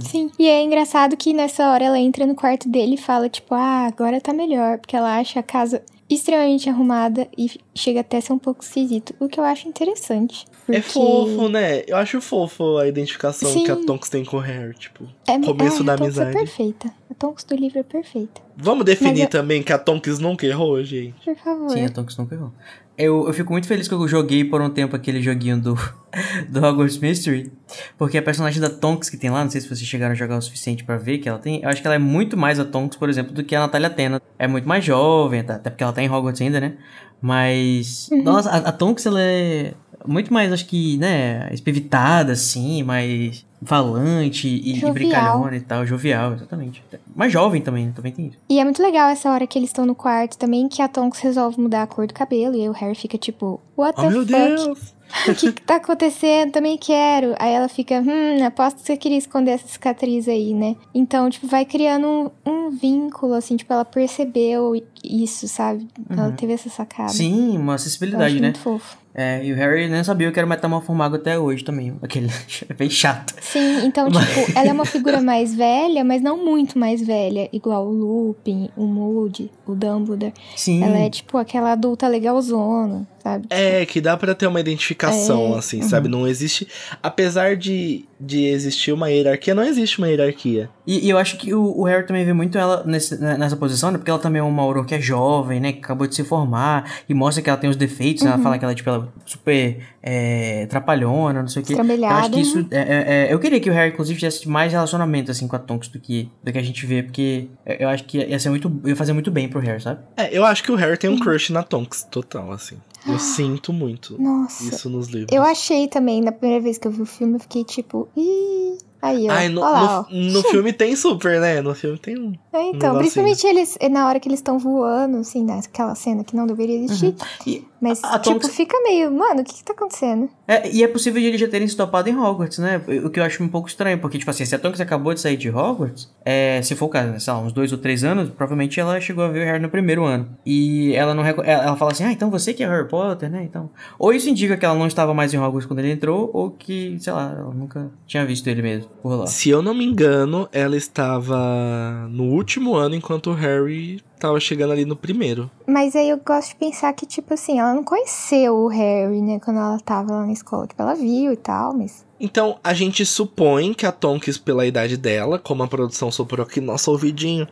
Sim. E é engraçado que nessa hora ela entra no quarto dele e fala, tipo, ah, agora tá melhor. Porque ela acha a casa extremamente arrumada e chega até a ser um pouco esquisito. O que eu acho interessante. É porque fofo, né? Eu acho fofo a identificação Sim. que a Tonks tem com o Harry, tipo. É, começo é, da a Tonks amizade. é perfeita. A Tonks do livro é perfeita. Vamos definir eu- também que a Tonks nunca errou, gente. Por favor. Sim, a Tonks nunca errou. Eu, eu fico muito feliz que eu joguei por um tempo aquele joguinho do, *laughs* do Hogwarts Mystery. Porque a personagem da Tonks que tem lá, não sei se vocês chegaram a jogar o suficiente pra ver que ela tem. Eu acho que ela é muito mais a Tonks, por exemplo, do que a Natália Tena. É muito mais jovem, tá- até porque ela tá em Hogwarts ainda, né? Mas. Nossa, a, a Tonks ela é muito mais, acho que, né, espivitada, assim, mais falante e, e brincalhona e tal, jovial, exatamente. Mais jovem também, né? também tem isso. E é muito legal essa hora que eles estão no quarto também, que a Tonks resolve mudar a cor do cabelo. E aí o Harry fica tipo, what Oh, the meu fuck? Deus! O que, que tá acontecendo? Também quero. Aí ela fica, hum, aposto que você queria esconder essa cicatriz aí, né? Então, tipo, vai criando um, um vínculo, assim, tipo, ela percebeu isso, sabe? Ela teve essa sacada. Sim, uma acessibilidade, né? muito fofo. É, e o Harry nem sabia que era metamorfomago até hoje também. Aquele *laughs* é bem chato. Sim, então, tipo, ela é uma *laughs* figura mais velha, mas não muito mais velha, igual o Lupin, o Moody, o Dumbledore. Sim. Ela é, tipo, aquela adulta legalzona, sabe? É, que dá pra ter uma identificação, É, assim, sabe? Não existe. Apesar de, de existir uma hierarquia, não existe uma hierarquia. E, e eu acho que o, o Harry também vê muito ela nesse- né, nessa posição, né? Porque ela também é uma Aurora que é jovem, né? Que acabou de se formar. E mostra que ela tem os defeitos, né? Ela fala que ela, tipo, ela é super é, trapalhona, não sei o quê. Eu acho que isso... é- é- é- eu queria que o Harry, inclusive, tivesse mais relacionamento, assim, com a Tonks do que, do que a gente vê. Porque eu eu acho que ia ser muito... Ia fazer muito bem pro Harry, sabe? É, eu acho que o Harry tem um crush na Tonks, total, assim. Eu sinto muito *gasps* Nossa. isso nos livros. Eu achei também, na primeira vez que eu vi o filme, eu fiquei tipo, ih. Aí, ó. Ai, no, lá, no, no filme tem super, né? No filme tem um. É, então, negocinho. principalmente eles, na hora que eles estão voando, assim, naquela cena que não deveria existir. E, Mas, A- a tipo, Tonks- fica meio, mano, o que que tá acontecendo? é, e é possível de eles já terem se topado em Hogwarts, né? O que eu acho um pouco estranho, porque, tipo assim, se a Tonks acabou de sair de Hogwarts, é, se for o caso, né, sei lá, uns dois ou três anos, provavelmente ela chegou a ver o Harry no primeiro ano. E ela não ela, ela fala assim, ah, então você que é Harry Potter, né? Então. Ou isso indica que ela não estava mais em Hogwarts quando ele entrou, ou que, sei lá, ela nunca tinha visto ele mesmo por lá. Se eu não me engano, ela estava no último ano enquanto o Harry tava chegando ali no primeiro. Mas aí eu gosto de pensar que, tipo assim, ela não conheceu o Harry, né, quando ela tava lá na escola. Tipo, ela viu e tal, mas. Então, a gente supõe que a Tonks, pela idade dela, como a produção soprou aqui no nosso ouvidinho,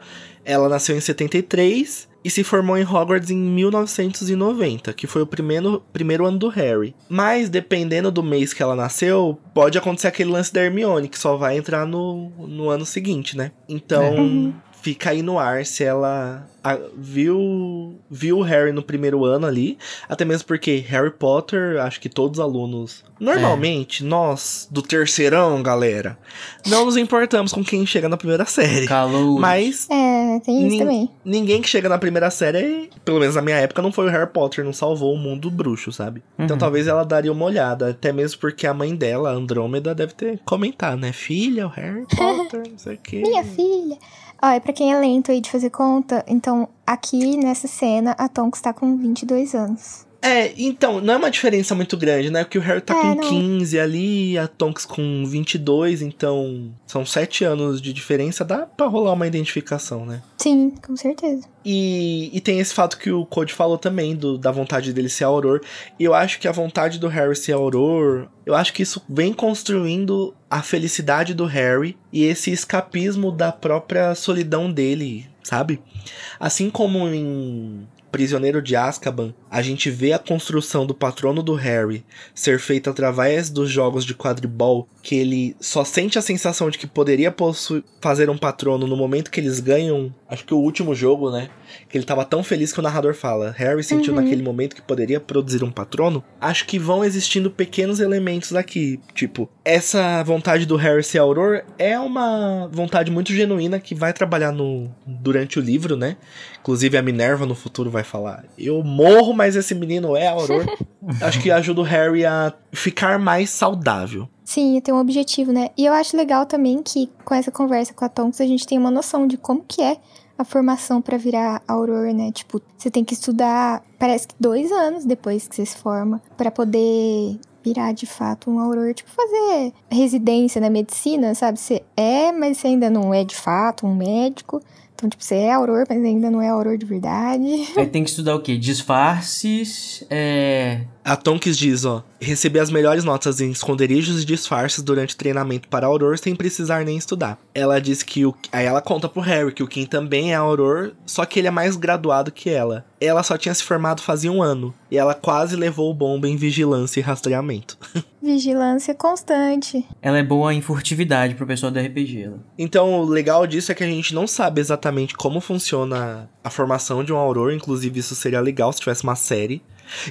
ela nasceu em 73 e se formou em Hogwarts em 1990, que foi o primeiro, primeiro ano do Harry. Mas, dependendo do mês que ela nasceu, pode acontecer aquele lance da Hermione, que só vai entrar no, no ano seguinte, né? Então, Uhum. Fica aí no ar se ela a- viu, viu o Harry no primeiro ano ali. Até mesmo porque Harry Potter, acho que todos os alunos. Normalmente, nós, do terceirão, galera, não nos importamos com quem chega na primeira série. Calou. Mas É, tem isso também. ninguém que chega na primeira série, pelo menos na minha época, não foi o Harry Potter, não salvou o mundo bruxo, sabe? Então Uhum. talvez ela daria uma olhada, até mesmo porque a mãe dela, a Andrômeda, deve ter comentado, né? Filha, o Harry *laughs* Potter, não sei o quê. Minha filha. Olha, pra quem é lento aí de fazer conta, então aqui nessa cena a Tonks tá com 22 anos. É, então, não é uma diferença muito grande, né? Porque o Harry tá É, com não. 15 ali, a Tonks com 22, então são 7 anos de diferença, dá pra rolar uma identificação, né? Sim, com certeza. E, e tem esse fato que o Code falou também, do, da vontade dele ser Auror. E eu acho que a vontade do Harry ser Auror, eu acho que isso vem construindo a felicidade do Harry e esse escapismo da própria solidão dele, sabe? Assim como em Prisioneiro de Azkaban, a gente vê a construção do patrono do Harry ser feita através dos jogos de quadribol, que ele só sente a sensação de que poderia fazer um patrono no momento que eles ganham, acho que o último jogo, né? Que ele tava tão feliz que o narrador fala, Harry sentiu Uhum. naquele momento que poderia produzir um patrono. Acho que vão existindo pequenos elementos aqui, tipo, essa vontade do Harry ser Auror é uma vontade muito genuína que vai trabalhar no durante o livro, né? Inclusive a Minerva no futuro vai falar: "Eu morro, mas esse menino é Auror". *laughs* Acho que ajuda o Harry a ficar mais saudável. Sim, tem um objetivo, né? E eu acho legal também que com essa conversa com a Tonks a gente tem uma noção de como que é a formação pra virar Aurora, né? Tipo, você tem que estudar, parece que dois anos depois que você se forma, pra poder virar de fato um Aurora, tipo fazer residência na medicina, sabe? Você é, mas você ainda não é de fato um médico. Então, tipo, você é Aurora, mas ainda não é Aurora de verdade. Aí tem que estudar o quê? Disfarces, é... A Tonks diz, ó, receber as melhores notas em esconderijos e disfarces durante treinamento para Auror sem precisar nem estudar. Ela diz que o. Aí ela conta pro Harry que o Kim também é Auror, só que ele é mais graduado que ela. Ela só tinha se formado fazia um ano, e ela quase levou o bomba em vigilância e rastreamento. *laughs* Vigilância constante. Ela é boa em furtividade pro pessoal do RPG. Ela. Então, o legal disso é que a gente não sabe exatamente como funciona a formação de um Auror, inclusive isso seria legal se tivesse uma série.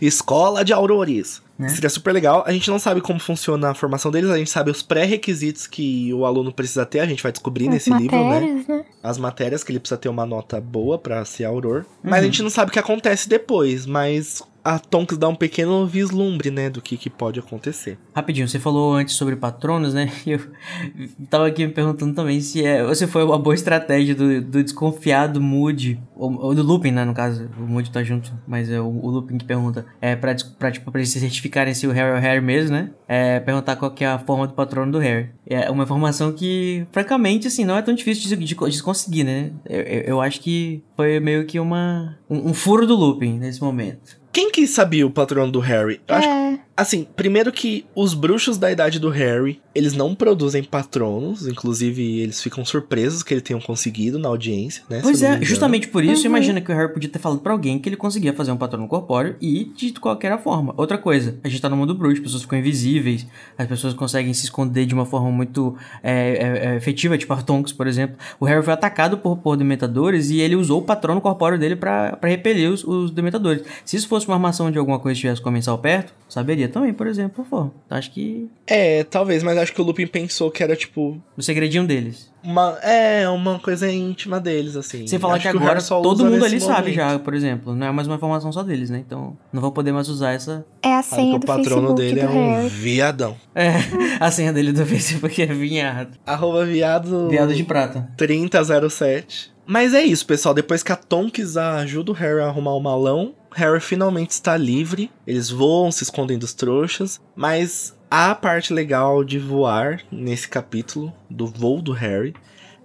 Escola de Aurores. Né? Seria super legal. A gente não sabe como funciona a formação deles, a gente sabe os pré-requisitos que o aluno precisa ter, a gente vai descobrir As nesse livro, né? matérias, né? As matérias que ele precisa ter uma nota boa pra ser Auror. Mas a Uhum. gente não sabe o que acontece depois, mas a Tonks dá um pequeno vislumbre, né, do que, que pode acontecer. Rapidinho, você falou antes sobre patronos, né? *laughs* Eu tava aqui me perguntando também se é, ou se foi uma boa estratégia do, do desconfiado Moody, ou, ou do Lupin, né, no caso. O Moody tá junto, mas é o, o Lupin que pergunta. É pra, pra, tipo, pra eles se certificarem se o Harry é o Harry mesmo, né? É perguntar qual que é a forma do patrono do Harry. É uma informação que, francamente, assim, não é tão difícil de, de, de conseguir, né? Eu, eu, eu acho que foi meio que uma... Um, um furo do Lupin nesse momento. Quem que sabia o patrono do Harry? Eu acho É, Assim, primeiro que os bruxos da idade do Harry, eles não produzem patronos, inclusive eles ficam surpresos que eles tenham conseguido na audiência, né? Pois é, justamente por isso, Uhum. imagina que o Harry podia ter falado pra alguém que ele conseguia fazer um patrono corpóreo e de qualquer forma. Outra coisa, a gente tá no mundo bruxo, as pessoas ficam invisíveis, as pessoas conseguem se esconder de uma forma muito é, é, é, efetiva, tipo Artonks, por exemplo. O Harry foi atacado por, por dementadores e ele usou o patrono corpóreo dele pra pra repelir os, os dementadores. Se isso fosse uma armação de alguma coisa que estivesse comensal perto, saberia também, por exemplo, pô. Acho que É, talvez, mas acho que o Lupin pensou que era tipo o segredinho deles. uma, é, uma coisa íntima deles, assim. Sem falar Acho que o agora todo mundo ali sabe momento. já, por exemplo. Não é mais uma informação só deles, né? Então não vão poder mais usar essa. é a Sabe que senha o do patrono Facebook dele do é um Harry. viadão. É, *laughs* a senha dele do Facebook é vinhado. Arroba viado... Viado de prata. 3007. Mas é isso, pessoal. Depois que a Tonks ajuda o Harry a arrumar o malão, Harry finalmente está livre. Eles voam, se escondem dos trouxas. Mas a parte legal de voar nesse capítulo, do voo do Harry,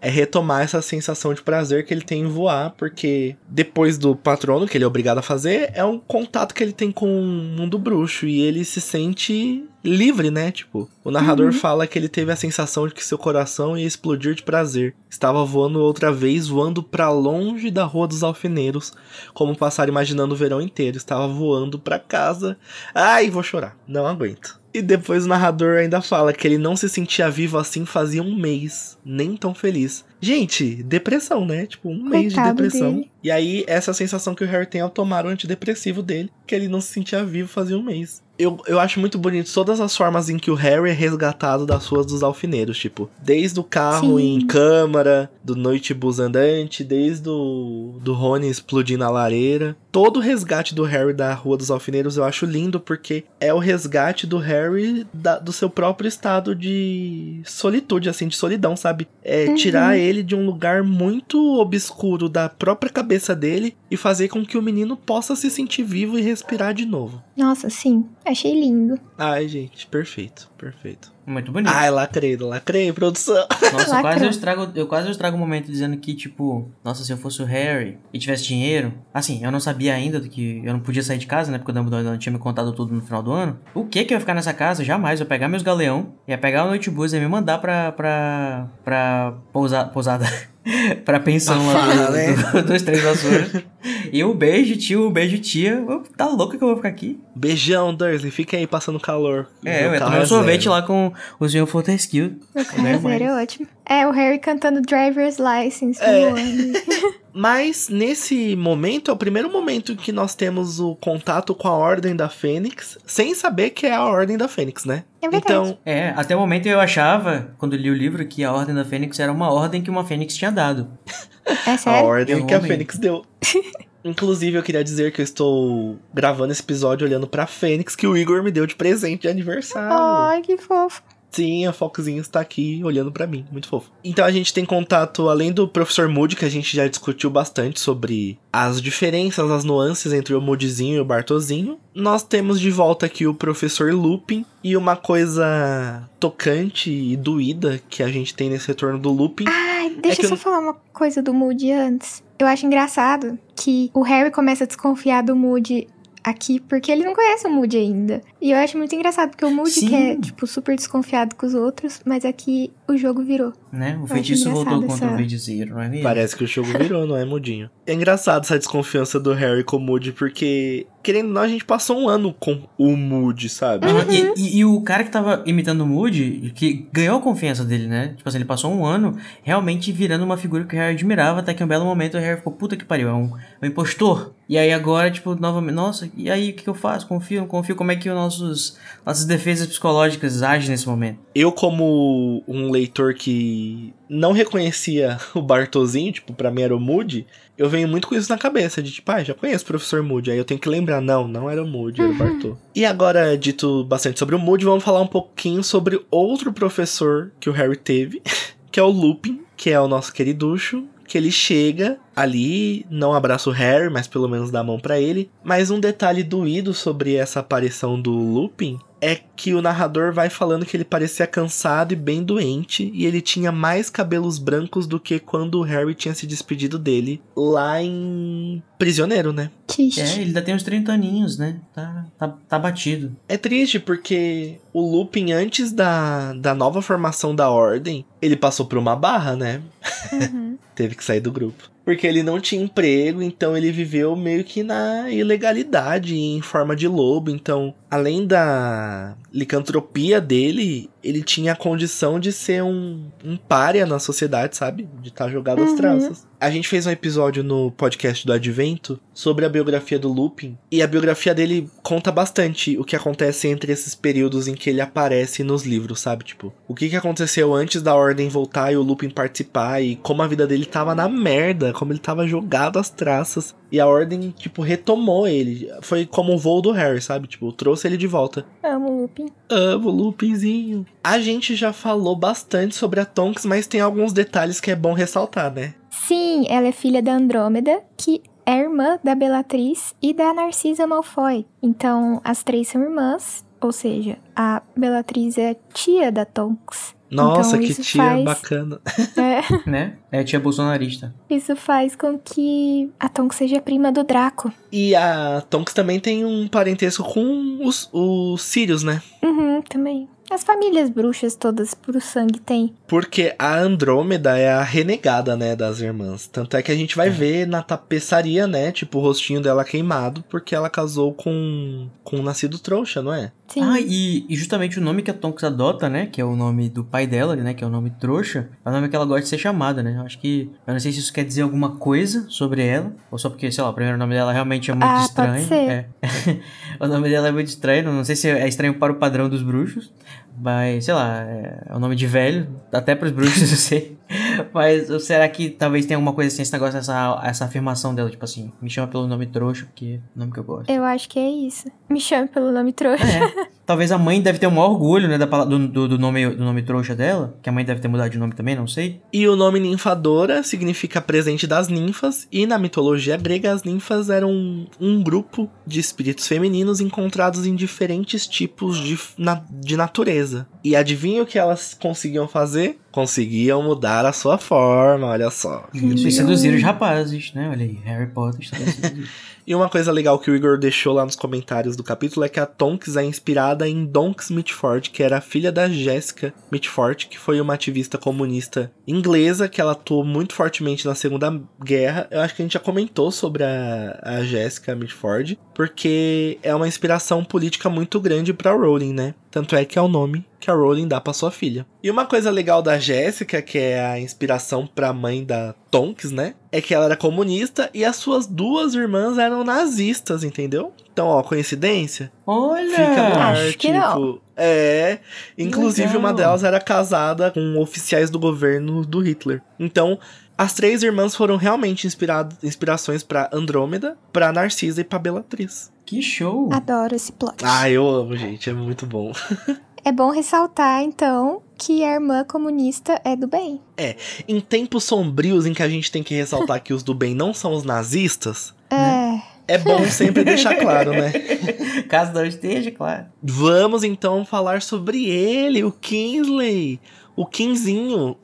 é retomar essa sensação de prazer que ele tem em voar, porque depois do patrono, que ele é obrigado a fazer, é um contato que ele tem com o mundo bruxo e ele se sente livre, né? Tipo, o narrador fala que ele teve a sensação de que seu coração ia explodir de prazer. Estava voando outra vez, voando pra longe da Rua dos Alfineiros, como pássaro imaginando o verão inteiro. Estava voando pra casa. Ai, vou chorar. Não aguento. E depois o narrador ainda fala que ele não se sentia vivo assim fazia um mês, nem tão feliz. Gente, depressão, né? Tipo, um mês de Coitado depressão. dele. E aí, essa sensação que o Harry tem ao tomar o antidepressivo dele, que ele não se sentia vivo fazia um mês. Eu, eu acho muito bonito todas as formas em que o Harry é resgatado das ruas dos alfineiros, tipo, desde o carro Sim. em câmara, do noitebus andante, desde o do Rony explodindo a lareira. Todo o resgate do Harry da Rua dos Alfineiros eu acho lindo porque é o resgate do Harry da- do seu próprio estado de solitude, assim, de solidão, sabe? É Uhum. tirar ele de um lugar muito obscuro da própria cabeça dele e fazer com que o menino possa se sentir vivo e respirar de novo. Nossa, sim. Achei lindo. Ai, gente, perfeito, perfeito. Muito bonito. Ai, lacrei, lacrei, produção. Nossa, quase eu estrago, eu quase eu estrago um momento dizendo que, tipo, nossa, se eu fosse o Harry e tivesse dinheiro, assim, eu não sabia ainda do que eu não podia sair de casa, né? Porque o Dumbledore não tinha me contado tudo no final do ano. O que que eu ia ficar nessa casa? Jamais. Eu ia pegar meus galeão, ia pegar o noitebus e ia me mandar pra. pra. pra pousa, pousada. *laughs* pra pensão lá do, né? do, dos Três Vassouras. E um beijo, tio, um beijo, tia. Tá louco que eu vou ficar aqui? Beijão, Dursley, fica aí passando calor. É, eu tomar um é sorvete zero. lá com o senhor Fortescue. Mais. carro é ótimo. É, o Harry cantando Driver's License É. *laughs* Mas nesse momento é o primeiro momento em que nós temos o contato com a Ordem da Fênix, sem saber que é a Ordem da Fênix, né? É verdade. Então, É, até o momento eu achava, quando li o livro, que a Ordem da Fênix era uma ordem que uma Fênix tinha dado. É *laughs* a sério? ordem Eu que a. Fênix deu. *laughs* Inclusive, eu queria dizer que eu estou gravando esse episódio olhando pra Fênix que o Igor me deu de presente de aniversário. Ai, que fofo. Sim, a Foxzinho está aqui olhando pra mim, muito fofo. Então a gente tem contato, além do Professor Moody, que a gente já discutiu bastante sobre as diferenças, as nuances entre o Moodyzinho e o Bartozinho. Nós temos de volta aqui o Professor Lupin e uma coisa tocante e doída que a gente tem nesse retorno do Lupin. Ai, deixa que eu só eu- falar uma coisa do Moody antes. Eu acho engraçado que o Harry começa a desconfiar do Moody aqui porque ele não conhece o Moody ainda. E eu acho muito engraçado porque o Moody Sim. que é, tipo, super desconfiado com os outros, mas aqui o jogo virou. Né? O feitiço voltou contra o feiticeiro, não é mesmo? Parece que o jogo virou, não é, Mudinho? É engraçado essa desconfiança do Harry com o Moody, porque, querendo ou não, a gente passou um ano com o Moody, sabe? Aham, e, e- e o cara que tava imitando o Moody, que ganhou a confiança dele, né? Tipo assim, ele passou um ano realmente virando uma figura que o Harry admirava, até que um belo momento o Harry ficou, puta que pariu, é um, é um impostor. E aí agora, tipo, novamente, nossa, e aí o que, que eu faço? Confio, não confio? Como é que os nossos, nossas defesas psicológicas agem nesse momento? Eu, como um leitor que não reconhecia *laughs* o Bartozinho, tipo, pra mim era o Moody, eu venho muito com isso na cabeça, de tipo, ah, já conheço o professor Moody, aí eu tenho que lembrar, não, não era o Moody, era o Bartô. E agora, dito bastante sobre o Moody, vamos falar um pouquinho sobre outro professor que o Harry teve, *laughs* que é o Lupin, que é o nosso queriducho, que ele chega ali, não abraça o Harry, mas pelo menos dá a mão pra ele. Mas um detalhe doído sobre essa aparição do Lupin é que o narrador vai falando que ele parecia cansado e bem doente, e ele tinha mais cabelos brancos do que quando o Harry tinha se despedido dele lá em Prisioneiro, né? Triste. É, ele ainda tem uns 30 aninhos, né? Tá, tá, tá batido. É triste porque o Lupin, antes da, da nova formação da Ordem, ele passou por uma barra, né? Uhum. *laughs* Teve que sair do grupo. Porque ele não tinha emprego, então ele viveu meio que na ilegalidade em forma de lobo. Então, além da licantropia dele, ele tinha a condição de ser um, um párea na sociedade, sabe? De estar jogado às Uhum. traças. A gente fez um episódio no podcast do Advento sobre a biografia do Lupin. E a biografia dele conta bastante o que acontece entre esses períodos em que ele aparece nos livros, sabe? Tipo, o que, que aconteceu antes da Ordem voltar e o Lupin participar. E como a vida dele tava na merda, como ele tava jogado às traças. E a Ordem, tipo, retomou ele. Foi como o voo do Harry, sabe? Tipo, trouxe ele de volta. Amo o Lupin. Amo o Lupinzinho. A gente já falou bastante sobre a Tonks, mas tem alguns detalhes que é bom ressaltar, né? Sim, ela é filha da Andrômeda, que é irmã da Bellatrix e da Narcisa Malfoy. Então, as três são irmãs, ou seja, a Bellatrix é tia da Tonks. Nossa, Então, que tia faz- bacana. *laughs* É, Né? É a tia bolsonarista. isso faz com que a Tonks seja prima do Draco. E a Tonks também tem um parentesco com os, os Sirius, né? Uhum, também. As famílias bruxas todas por sangue tem. Porque a Andrômeda é a renegada, né, das irmãs. Tanto é que a gente vai É. ver na tapeçaria, né, tipo, o rostinho dela queimado, porque ela casou com, com um nascido trouxa, não é? Sim. Ah, e, e justamente o nome que a Tonks adota, né? Que é o nome do pai dela, né? Que é o nome trouxa. É o nome que ela gosta de ser chamada, né? Eu acho que. Eu não sei se isso quer dizer alguma coisa sobre ela. Ou só porque, sei lá, o primeiro nome dela realmente é muito Ah, pode estranho. ser. É. *laughs* o nome dela é muito estranho. Não sei se é estranho para o padrão dos bruxos. Mas, sei lá, é é um nome de velho. Até para os bruxos, *laughs* eu sei. Mas será que talvez tenha alguma coisa assim, esse negócio, essa, essa afirmação dela? Tipo assim, me chama pelo nome trouxa, porque é o nome que eu gosto. Eu acho que é isso. Me chame pelo nome trouxa. É. *laughs* Talvez a mãe deve ter o maior orgulho, né, da, do, do, do nome, do nome trouxa dela. Que a mãe deve ter mudado de nome também, não sei. E o nome ninfadora significa presente das ninfas, e na mitologia grega as ninfas eram um, um grupo de espíritos femininos encontrados em diferentes tipos de, na- de natureza. E adivinha o que elas conseguiam fazer? Conseguiam mudar a sua forma, olha só. Hum. Seduzir os rapazes, né? Olha aí, Harry Potter está seduzindo. *laughs* E uma coisa legal que o Igor deixou lá nos comentários do capítulo é que a Tonks é inspirada em Donks Mitford, que era a filha da Jessica Mitford, que foi uma ativista comunista inglesa, que ela atuou muito fortemente na Segunda Guerra. Eu acho que a gente já comentou sobre a, a Jessica Mitford, porque é uma inspiração política muito grande pra Rowling, né? Tanto é que é o nome que a Rowling dá pra sua filha. E uma coisa legal da Jéssica, que é a inspiração pra mãe da Tonks, né? É que ela era comunista e as suas duas irmãs eram nazistas, entendeu? Então, ó, coincidência? Olha! Fica no ar, acho que tipo. não. É. Inclusive, Legal. uma delas era casada com oficiais do governo do Hitler. Então. As três irmãs foram realmente inspirado, inspirações pra Andrômeda, pra Narcisa e pra Bellatrix. Que show! Adoro esse plot. Ah, eu amo, gente, é muito bom. *laughs* É bom ressaltar, então, que a irmã comunista é do bem. Em tempos sombrios em que a gente tem que ressaltar que os do bem não são os nazistas, É. é bom sempre deixar claro, né? *laughs* Caso não esteja, claro. Vamos então falar sobre ele, o Kingsley. O Quinzinho,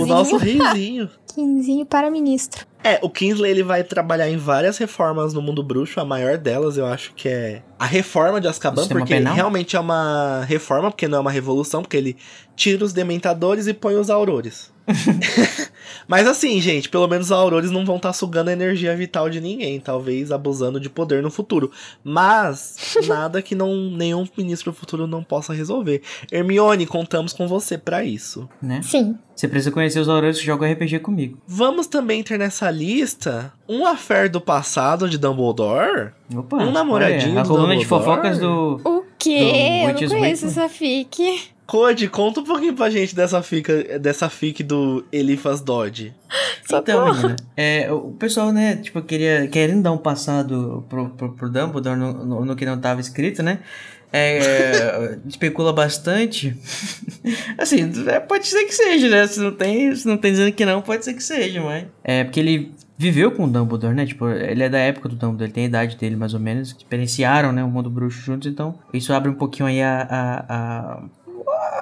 o nosso reizinho. Quinzinho para ministro. É, o Kingsley ele vai trabalhar em várias reformas no mundo bruxo. A maior delas eu acho que é a reforma de Azkaban, porque penal? realmente é uma reforma, porque não é uma revolução, porque ele tira os dementadores e põe os aurores. *laughs* Mas assim, gente, pelo menos os aurores não vão estar sugando a energia vital de ninguém, talvez abusando de poder no futuro. Mas *laughs* nada que não nenhum ministro do futuro não possa resolver. Hermione, contamos com você pra isso. Né? Sim. Você precisa conhecer os aurores que jogam RPG comigo. Vamos também ter nessa lista um affair do passado de Dumbledore. Opa! Um namoradinho olha, A do coluna de Dumbledore. fofocas do. O quê? Do Eu não conheço essa fic. Code, conta um pouquinho pra gente dessa fic, dessa fic do Eliphas Dodge. Então, menina, é, o pessoal, né, tipo, queria, querendo dar um passado pro, pro, pro Dumbledore no, no, no que não tava escrito, né? É, *laughs* especula bastante *laughs* Assim, é, pode ser que seja, né? Se não tem, se não tem dizendo que não, pode ser que seja, mas. É, porque ele viveu com o Dumbledore, né? Tipo, ele é da época do Dumbledore, ele tem a idade dele mais ou menos, experienciaram, né, o mundo bruxo juntos, então isso abre um pouquinho aí a, a, a,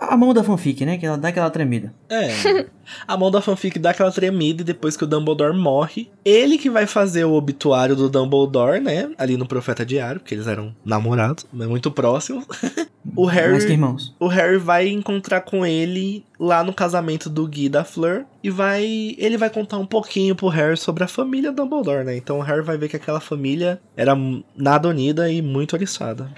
a mão da fanfic, né? Que ela dá aquela tremida. É. A mão da fanfic dá aquela tremida e depois que o Dumbledore morre, ele que vai fazer o obituário do Dumbledore, né? Ali no Profeta Diário, porque eles eram namorados, mas muito próximos. *laughs* o Harry. Mais que irmãos. O Harry vai encontrar com ele lá no casamento do Guy e da Fleur e vai ele vai contar um pouquinho pro Harry sobre a família Dumbledore, né? Então o Harry vai ver que aquela família era nada unida e muito oriçada.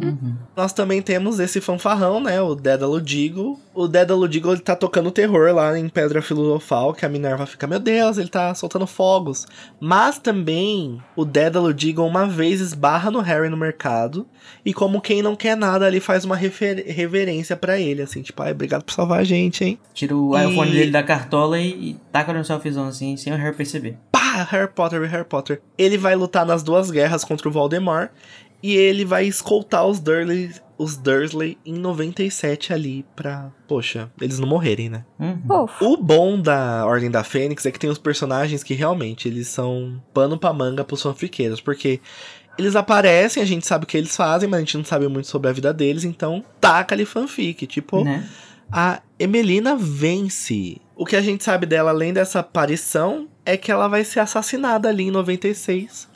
Uhum. Nós também temos esse fanfarrão, né? O Dédalo Diggle. O Dédalo Diggle ele tá tocando terror lá em Pedra Filosofal, que a Minerva fica, meu Deus, ele tá soltando fogos. Mas também o Dédalo Diggle uma vez esbarra no Harry no mercado e como quem não quer nada ali faz uma reverência para ele, assim, tipo, ai, obrigado por salvar a gente, hein? Tira o E- iPhone dele da cartola e, e taca no selfiezão assim, sem o Harry perceber. Pá, Harry Potter, Harry Potter. Ele vai lutar nas duas guerras contra o Voldemort e ele vai escoltar os Dursley, os Dursley em 97 ali pra, poxa, eles não morrerem, né? Uhum. O bom da Ordem da Fênix é que tem os personagens que realmente eles são pano pra manga pros fanfiqueiros, porque eles aparecem, a gente sabe o que eles fazem, mas a gente não sabe muito sobre a vida deles, então taca ali fanfic, tipo, Né? a Emelina vence. O que a gente sabe dela, além dessa aparição, é que ela vai ser assassinada ali em 96.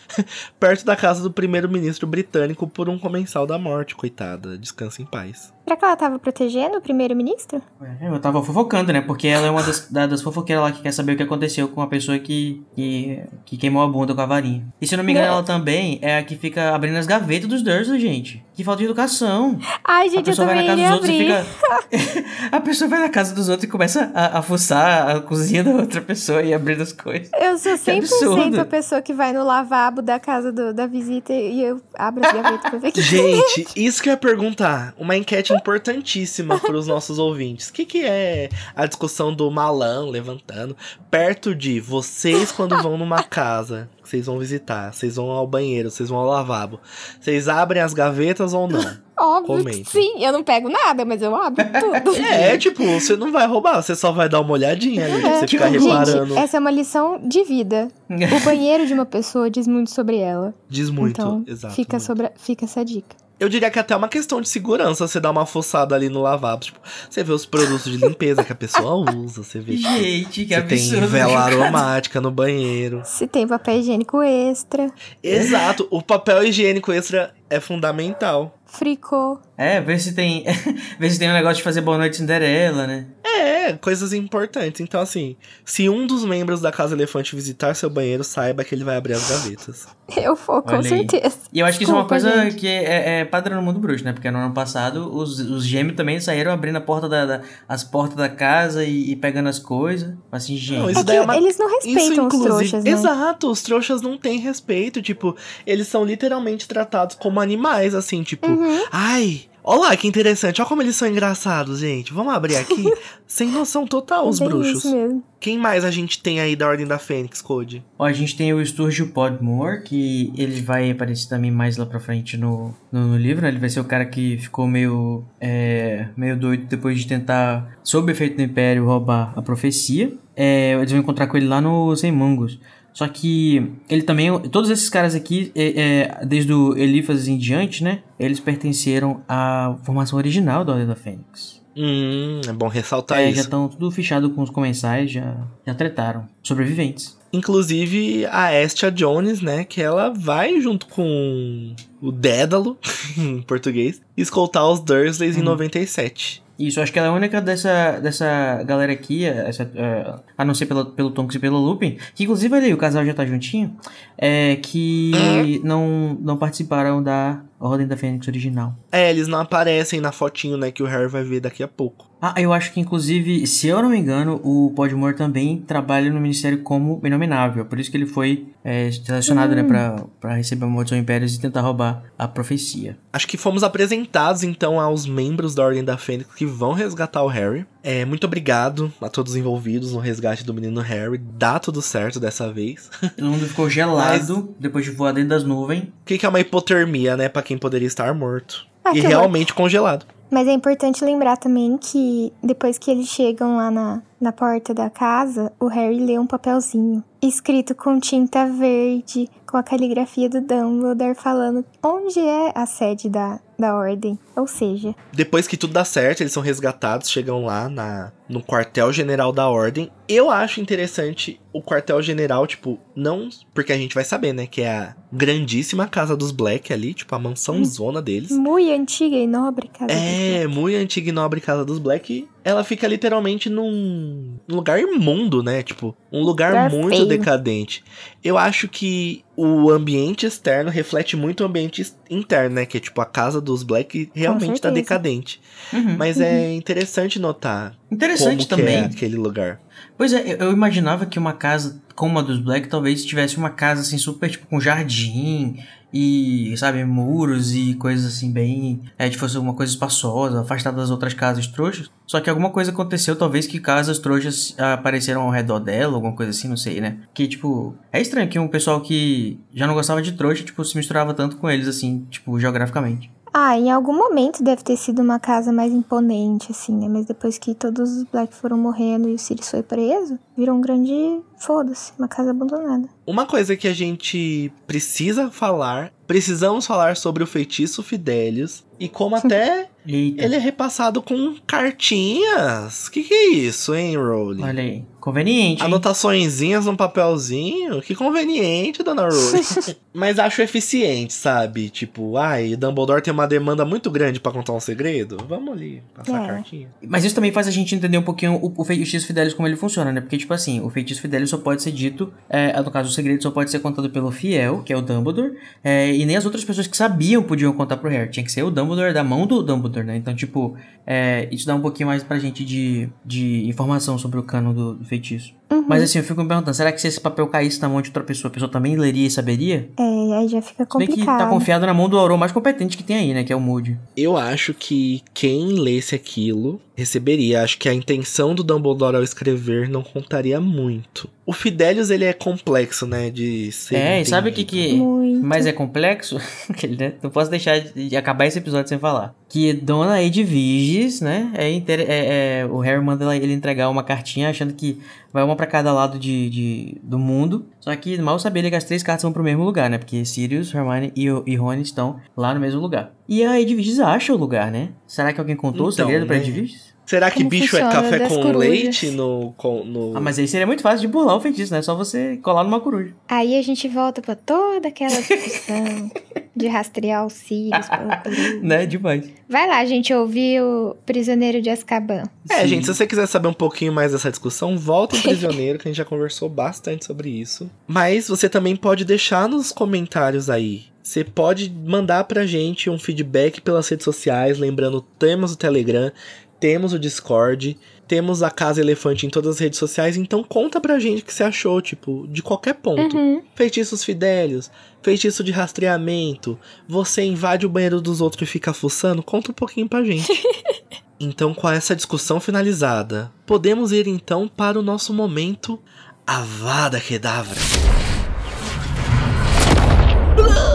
Perto da casa do primeiro-ministro britânico por um comensal da morte, coitada. Descansa em paz. Será que ela tava protegendo o primeiro-ministro? É, Eu tava fofocando, né? Porque ela é uma das, da- das fofoqueiras lá que quer saber o que aconteceu com a pessoa que, que, que queimou a bunda com a varinha. E se eu não me engano, Não. ela também é a que fica abrindo as gavetas dos Dursley, gente. Que falta de educação. Ai, A gente, eu pessoa vai na também casa iria dos outros abrir. e fica. *laughs* a pessoa vai na casa dos outros e começa a, a fuçar a cozinha da outra pessoa e abrindo as coisas. Eu sou Que 100% absurdo. a pessoa que vai no lavabo da casa do- da visita e eu abro as gavetas pra ver o que Gente, isso que eu ia perguntar. Uma enquete importantíssima para os nossos ouvintes. O que, que é a discussão do malão levantando perto de vocês quando vão numa casa vocês vão visitar? Vocês vão ao banheiro, vocês vão ao lavabo. Vocês abrem as gavetas ou não? Óbvio Comente. que sim, eu não pego nada, mas eu abro tudo. *laughs* É, tipo, você não vai roubar, você só vai dar uma olhadinha ali, É. você ficar reparando. Gente, essa é uma lição de vida. O banheiro de uma pessoa diz muito sobre ela. Diz muito, então, exato. fica, muito. sobre, fica essa dica. Eu diria que até é uma questão de segurança você dar uma fuçada ali no lavabo. Tipo, você vê os produtos de limpeza que a pessoa usa, você vê que Gente, que você tem absurdo. vela *laughs* aromática no banheiro. Se tem papel higiênico extra, Exato, o papel higiênico extra é fundamental. Fricô. É, ver se tem. *laughs* ver se tem um negócio de fazer boa noite Cinderela, né? É, coisas importantes. Então, assim, se um dos membros da Casa Elefante visitar seu banheiro, saiba que ele vai abrir as gavetas. *laughs* Eu vou, com Olha aí. certeza. E eu acho que isso é uma Desculpa, coisa gente. que é, é padrão no mundo bruxo, né? Porque no ano passado os, os gêmeos também saíram abrindo a porta da, da- as portas da casa e, e pegando as coisas. Assim, gente. Não, É isso que daí é uma- eles não respeitam os trouxas, né? Exato, os trouxas não têm respeito. Tipo, eles são literalmente tratados como animais, assim, tipo, Uhum. Ai. Olha lá que interessante, olha como eles são engraçados, gente. Vamos abrir aqui. *laughs* Sem noção total, os Bem bruxos. isso mesmo. Quem mais a gente tem aí da Ordem da Fênix, Code? Ó, a gente tem o Sturgio Podmore, que ele vai aparecer também mais lá pra frente no, no, no livro, né? Ele vai ser o cara que ficou meio, é, meio doido depois de tentar, sob o efeito do Império, roubar a profecia. É, eles vão encontrar com ele lá no Sem Mungos. Só que ele também, todos esses caras aqui, é, é, desde o Elifas em diante, né? Eles pertenceram à formação original da Ordem da Fênix. Hum, é bom ressaltar É, já isso. estão tudo fechado com os comensais, já, já tretaram. Sobreviventes. Inclusive a Estia Jones, né? Que ela vai junto com o Dédalo, *laughs* em português, escoltar os Dursleys em Uhum. 97. Isso, acho que ela é a única dessa, dessa galera aqui, essa, é, a não ser pela, pelo Tonks e pelo Lupin, que inclusive ali o casal já tá juntinho, é, que não, não participaram da Ordem da Fênix original. É, eles não aparecem na fotinho, né? Que o Harry vai ver daqui a pouco. Ah, eu acho que inclusive, se eu não me engano, o Podmore também trabalha no Ministério como inominável, por isso que ele foi é, selecionado, né, pra, pra receber a Maldição Impérios e tentar roubar a profecia. Acho que fomos apresentados então aos membros da Ordem da Fênix que vão resgatar o Harry. É, muito obrigado a todos os envolvidos no resgate do menino Harry. Dá tudo certo dessa vez. Todo mundo ficou gelado *laughs* depois de voar dentro das nuvens. O que que é uma hipotermia, né? Pra quem poderia estar morto. Ah, e realmente congelado. Mas é importante lembrar também que depois que eles chegam lá na, na porta da casa, o Harry lê um papelzinho escrito com tinta verde, com a caligrafia do Dumbledore falando onde é a sede da, da ordem. Ou seja, Depois que tudo dá certo, eles são resgatados, chegam lá na, no quartel-general da ordem. Eu acho interessante o quartel-general, tipo, não. Porque a gente vai saber, né? Que é a grandíssima casa dos Black ali, tipo, a mansão zona deles. muito antiga e nobre casa. É, muito antiga e nobre casa dos Black. Ela fica literalmente num lugar imundo, né? Tipo, um lugar muito decadente. Eu acho que o ambiente externo reflete muito o ambiente interno, né? Que é tipo a casa dos Black realmente tá decadente. Uhum. Mas é interessante notar Interessante como também. é aquele lugar. Pois é, eu- imaginava que uma casa como a dos Black talvez tivesse uma casa assim super tipo com jardim e, sabe, muros e coisas assim bem, é, fosse uma coisa espaçosa, afastada das outras casas trouxas. Só que alguma coisa aconteceu, talvez que casas trouxas apareceram ao redor dela, alguma coisa assim, não sei, né? Que tipo, é estranho que um pessoal que já não gostava de trouxa, tipo, se misturava tanto com eles assim, tipo, geograficamente. Ah, em algum momento deve ter sido uma casa mais imponente, assim, né? Mas depois que todos os Black foram morrendo e o Sirius foi preso, virou um grande. Foda-se, uma casa abandonada. Uma coisa que a gente precisa falar, precisamos falar sobre o feitiço Fidelius e como *laughs* até ele é repassado com cartinhas. Que que é isso, hein, Rowling? olha aí, conveniente, hein? Anotaçõezinhas num papelzinho? Que conveniente, dona Rowling. *laughs* Mas acho eficiente, sabe? Tipo, ai, Dumbledore tem uma demanda muito grande pra contar um segredo. Vamos ali, passar a É. cartinha. Mas isso também faz a gente entender um pouquinho o, o feitiço Fidelis como ele funciona, né? Porque, tipo assim, o feitiço Fidelis só pode ser dito, é, no caso, o segredo só pode ser contado pelo fiel, que é o Dumbledore, é, e nem as outras pessoas que sabiam podiam contar pro Harry. Tinha que ser o Dumbledore da mão do Dumbledore, né? Então, tipo, é, isso dá um pouquinho mais pra gente de, de informação sobre o cano do, do feitiço. Uhum. Mas assim, eu fico me perguntando, será que se esse papel caísse na mão de outra pessoa, a pessoa também leria e saberia? É, aí já fica Se bem que tá complicado. confiado na mão do Auror mais competente que tem aí, né? Que é o Moody. Eu acho que quem lesse aquilo receberia. Acho que a intenção do Dumbledore ao escrever não contaria muito. O Fidelius, ele é complexo, né? De ser. É, e sabe o que entendido. que... Muito. Mas é complexo, *laughs* né? Não posso deixar de acabar esse episódio sem falar. Que Dona Edviges, né? É, inter- é- é- o Harry manda ele entregar uma cartinha achando que vai uma pra cada lado de, de- do mundo. Só que mal sabia ele que as três cartas vão pro mesmo lugar, né? Porque Sirius, Hermione e, o- e Rony estão lá no mesmo lugar. E a Edviges acha o lugar, né? Será que alguém contou o Então, segredo pra né? Edviges? Será que Como bicho é café das com corujas? leite no. com- no... Ah, mas aí seria muito fácil de burlar o feitiço, né? É só você colar numa coruja. Aí a gente volta pra toda aquela discussão *laughs* de rastrear os Sirius pela coruja. Né? Demais. Vai lá, gente, ouvir o Prisioneiro de Azkaban. É, Sim. gente, se você quiser saber um pouquinho mais dessa discussão, volta em Prisioneiro, que a gente já conversou bastante sobre isso. Mas você também pode deixar nos comentários aí. Você pode mandar pra gente um feedback pelas redes sociais, lembrando, temos o Telegram, temos o Discord, temos a Casa Elefante em todas as redes sociais, então conta pra gente o que você achou, tipo, de qualquer ponto. Uhum. Feitiços fidélios, feitiço de rastreamento, você invade o banheiro dos outros e fica fuçando, conta um pouquinho pra gente. *laughs* Então, com essa discussão finalizada, podemos ir então para o nosso momento Avada Kedavra. *laughs*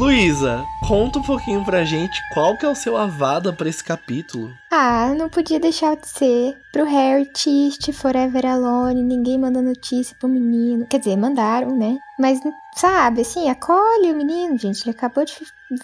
Luísa, conta um pouquinho pra gente qual que é o seu Avada pra esse capítulo. Ah, não podia deixar de ser pro Harry Tiste, Forever Alone, ninguém manda notícia pro menino. Quer dizer, mandaram, né? Mas, sabe, assim, acolhe o menino, gente. Ele acabou de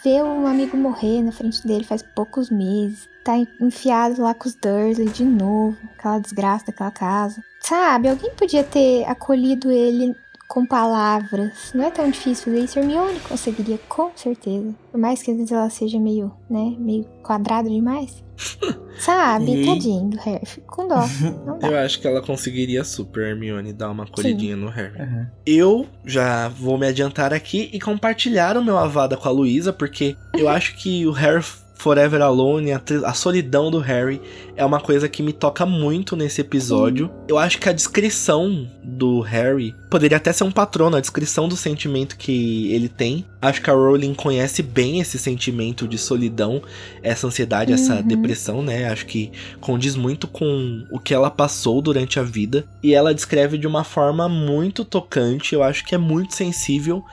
ver um amigo morrer na frente dele faz poucos meses. Tá enfiado lá com os Dursley de novo, aquela desgraça daquela casa. Sabe, alguém podia ter acolhido ele com palavras. Não é tão difícil fazer isso. Hermione conseguiria, com certeza. Por mais que às vezes ela seja meio, né, meio quadrada demais. *laughs* Sabe, E- tadinho do Harry. Fico com dó. *laughs* Não dá. Eu acho que ela conseguiria super, Hermione, dar uma acolhidinha no Harry. Uhum. Eu já vou me adiantar aqui e compartilhar o meu Avada com a Luísa, porque eu acho que o Harry Forever Alone, a, a solidão do Harry, é uma coisa que me toca muito nesse episódio. Eu acho que a descrição do Harry poderia até ser um patrono, a descrição do sentimento que ele tem. Acho que a Rowling conhece bem esse sentimento de solidão, essa ansiedade, essa Uhum. depressão, né? Acho que condiz muito com o que ela passou durante a vida. E ela descreve de uma forma muito tocante, eu acho que é muito sensível.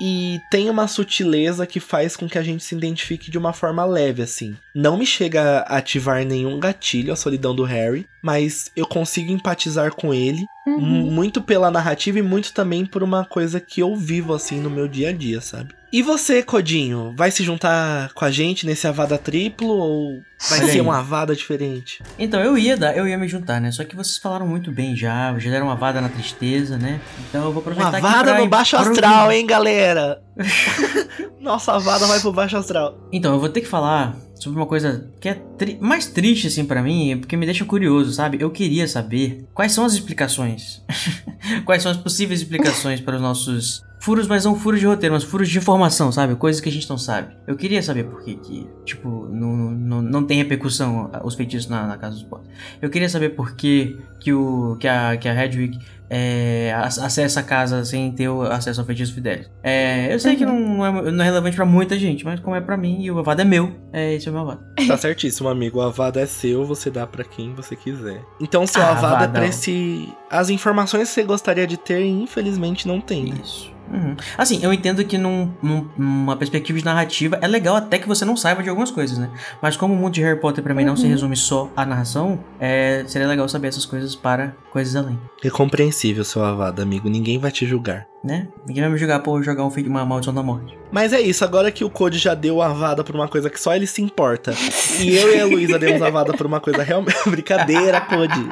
E tem uma sutileza que faz com que a gente se identifique de uma forma leve, assim. Não me chega a ativar nenhum gatilho a solidão do Harry, mas eu consigo empatizar com ele, Uhum. muito pela narrativa e muito também por uma coisa que eu vivo, assim, no meu dia a dia, sabe? E você, Codinho, vai se juntar com a gente nesse Avada triplo ou vai Olha ser uma Avada diferente? Então, eu ia dar, eu ia me juntar, né? Só que vocês falaram muito bem já, já deram uma vada na tristeza, né? Então eu vou Uma aproveitar aqui Avada no baixo astral, hein, galera? *laughs* Nossa Avada vai pro baixo astral. Então, eu vou ter que falar sobre uma coisa que é tri- mais triste, assim, pra mim, porque me deixa curioso, sabe? Eu queria saber quais são as explicações. *laughs* quais são as possíveis explicações para os nossos furos, mas não furos de roteiro, mas furos de informação, sabe? Coisas que a gente não sabe. Eu queria saber por que, que tipo, não, não, não tem repercussão os feitiços na, na casa dos Potter. Eu queria saber por que, que, o, que, a, que a Hedwig é, ac- acessa a casa sem ter acesso ao feitiço Fidelis. É, eu sei que não, é, não é relevante pra muita gente, mas como é pra mim e o Avada é meu, é esse é o meu Avada. Tá certíssimo, amigo. O Avada é seu, você dá pra quem você quiser. Então, seu Ah, Avada é Avadão. pra esse. As informações que você gostaria de ter, infelizmente, não tem. né? Isso. Uhum. Assim, eu entendo que num, num- numa perspectiva de narrativa é legal até que você não saiba de algumas coisas, né? Mas como o mundo de Harry Potter pra mim não se Uhum. resume só à narração, é, seria legal saber essas coisas para coisas além, É compreensível, seu Avada, amigo. Ninguém vai te julgar. Né? Ninguém vai me julgar por jogar um feito uma maldição da morte. Mas é isso, agora que o Code já deu a Avada por uma coisa que só ele se importa. e eu e a Luísa demos a Avada por uma coisa realmente. *laughs* Brincadeira, Code.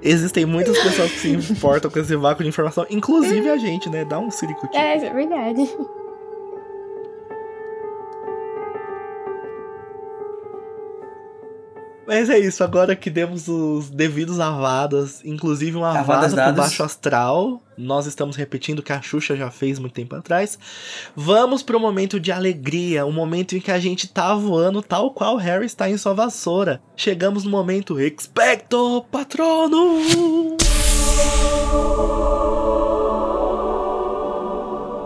Existem muitas pessoas que se importam com esse vácuo de informação, inclusive a gente, né? Dá um siricutinho. É, isso é verdade. Mas é isso, agora que demos os devidos avadas, inclusive uma avada dadas. baixo astral, nós estamos repetindo o que a Xuxa já fez muito tempo atrás. Vamos pro momento de alegria, o momento em que a gente tá voando tal qual Harry está em sua vassoura. Chegamos no momento Expecto Patronum!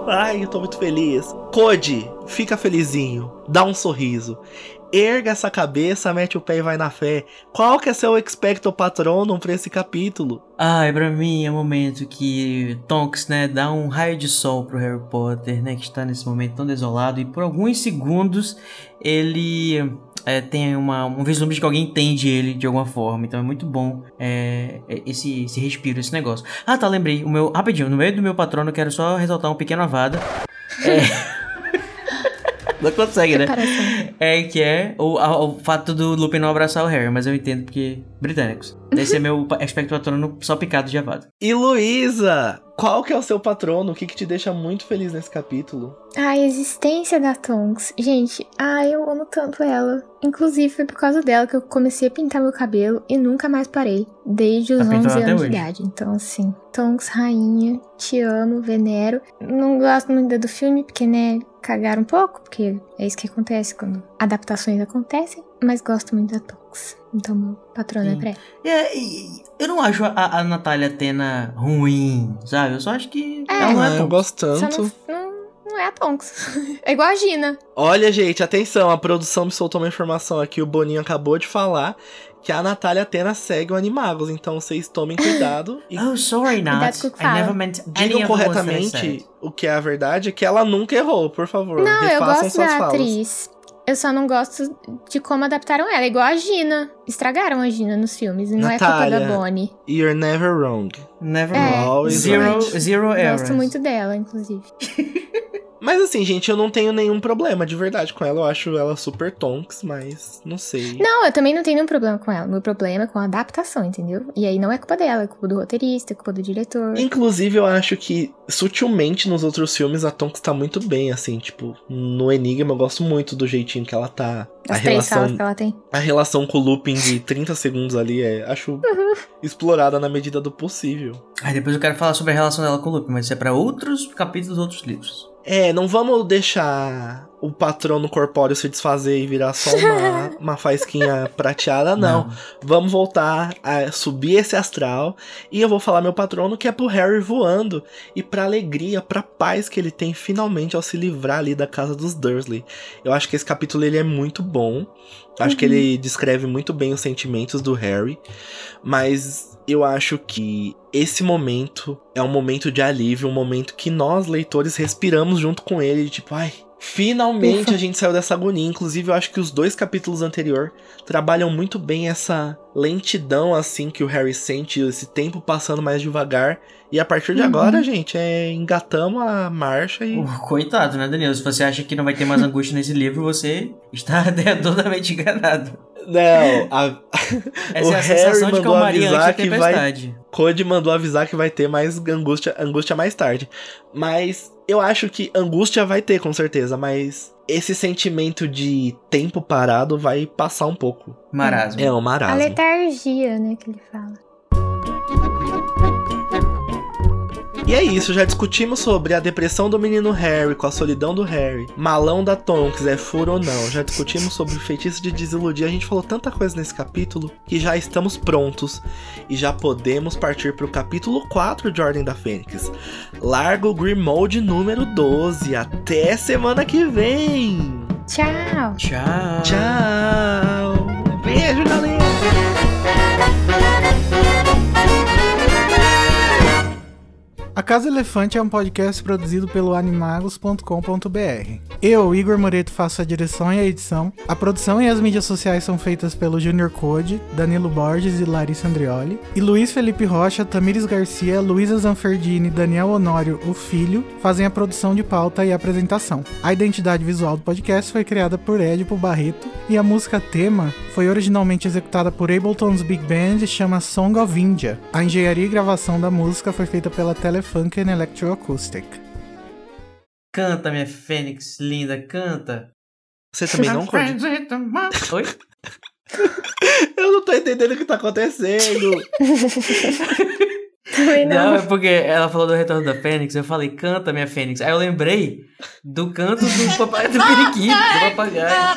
Ai, eu tô muito feliz. Code, fica felizinho, dá um sorriso. Erga essa cabeça, mete o pé e vai na fé. Qual que é seu expecto patronum pra esse capítulo? Ai, pra mim é o momento que Tonks, né, dá um raio de sol pro Harry Potter, né, que está nesse momento tão desolado e por alguns segundos ele é, tem uma, um vislumbre de que alguém entende ele de alguma forma. Então é muito bom é, é, esse, esse respiro, esse negócio. Ah, tá, lembrei. O meu, rapidinho, no meio do meu patrono quero só ressaltar um pequeno avada. É... *laughs* Não consegue, né? É que é o, a- o fato do Lupin não abraçar o Harry, mas eu entendo porque britânicos. Esse é meu aspecto patrono só picado de avado. E Luísa, qual que é o seu patrono? O que, que te deixa muito feliz nesse capítulo? A existência da Tonks. Gente, ai, eu amo tanto ela. Inclusive, foi por causa dela que eu comecei a pintar meu cabelo e nunca mais parei. Desde os Tá pintando 11 até anos de idade. Então, assim, Tonks, rainha, te amo, venero. Não gosto muito do filme, porque, né, cagaram um pouco, porque é isso que acontece quando adaptações acontecem. Mas gosto muito da Tonks. Então, meu patrono é Sim. pra ela. É, e- eu não acho a, a Natália Tena ruim, sabe? Eu só acho que É, ela não é Ah, eu gosto Só tanto. não, não, é a Tonks. *laughs* é igual a Gina. Olha, gente, atenção, a produção me soltou uma informação aqui, o Boninho acabou de falar que a Natália Atena segue o Animagos, então vocês tomem cuidado *gasps* e Oh, sorry, Cuidado Nat. I never meant digam corretamente o que é a verdade, é que ela nunca errou, por favor. Não, eu gosto da falas. atriz. Eu só não gosto de como adaptaram ela. Igual a Gina. Estragaram a Gina nos filmes. E não é culpa Natália. da Bonnie. You're never wrong. Never É, mind. Always Zero, right. zero errors. Gosto muito dela, inclusive. *laughs* Mas assim, gente, eu não tenho nenhum problema de verdade com ela. Eu acho ela super tonks, mas não sei. Não, eu também não tenho nenhum problema com ela. Meu problema é com a adaptação, entendeu? E aí não é culpa dela, é culpa do roteirista, é culpa do diretor. Inclusive, eu acho que sutilmente nos outros filmes a Tonks tá muito bem, assim, tipo, no Enigma eu gosto muito do jeitinho que ela tá. As a três relação, que ela tem. a relação com o Lupin de 30 segundos ali é, acho, *laughs* explorada na medida do possível. Aí depois eu quero falar sobre a relação dela com o Lupin, mas isso é pra outros capítulos dos outros livros. É, não vamos deixar o patrono corpóreo se desfazer e virar só uma, *laughs* uma faisquinha prateada, não. Não. Vamos voltar a subir esse astral. E eu vou falar meu patrono que é pro Harry voando. E pra alegria, pra paz que ele tem finalmente ao se livrar ali da casa dos Dursley. Eu acho que esse capítulo ele é muito bom. Acho que ele descreve muito bem os sentimentos do Harry. Mas eu acho que esse momento é um momento de alívio, um momento que nós, leitores, respiramos junto com ele. Tipo, ai, finalmente a gente saiu dessa agonia. Inclusive, eu acho que os dois capítulos anterior trabalham muito bem essa lentidão, assim, que o Harry sente, esse tempo passando mais devagar. E a partir de agora, gente, é engatamos a marcha e. Uh, Coitado, né, Daniel? Se você acha que não vai ter mais angústia nesse livro, você está *laughs* totalmente enganado. Não, a... Essa o é a Harry sensação de mandou calmaria antes da avisar que vai. Code mandou avisar que vai ter mais angústia, angústia mais tarde. Mas eu acho que angústia vai ter, com certeza, mas esse sentimento de tempo parado vai passar um pouco. Marasmo. É um A marasmo. letargia, né, que ele fala. E é isso, já discutimos sobre a depressão do menino Harry com a solidão do Harry, malão da Tonks, é furo ou não. Já discutimos sobre o feitiço de desiludir. A gente falou tanta coisa nesse capítulo que já estamos prontos e já podemos partir pro capítulo 4 de Ordem da Fênix. Largo Grimald número 12. Até semana que vem! Tchau! Tchau. Tchau! Beijo, galera! A Casa Elefante é um podcast produzido pelo animagos.com.br. Eu, Igor Moreto, faço a direção e a edição. A produção e as mídias sociais são feitas pelo Junior Code, Danilo Borges e Larissa Andrioli. E Luiz Felipe Rocha, Tamires Garcia, Luísa Zanferdini Daniel Honório, o filho, fazem a produção de pauta e apresentação. A identidade visual do podcast foi criada por Edipo Barreto e a música tema foi originalmente executada por Ableton's Big Band e chama Song of India. A engenharia e gravação da música foi feita pela Telefunken Electroacoustic. Canta, minha fênix linda, canta. Você também não, Code? Oi? Eu não tô entendendo o que tá acontecendo. Também Não, não. é porque ela falou do retorno da Fênix, eu falei, canta, minha Fênix. Aí eu lembrei do canto do papai do periquito, do papagaio.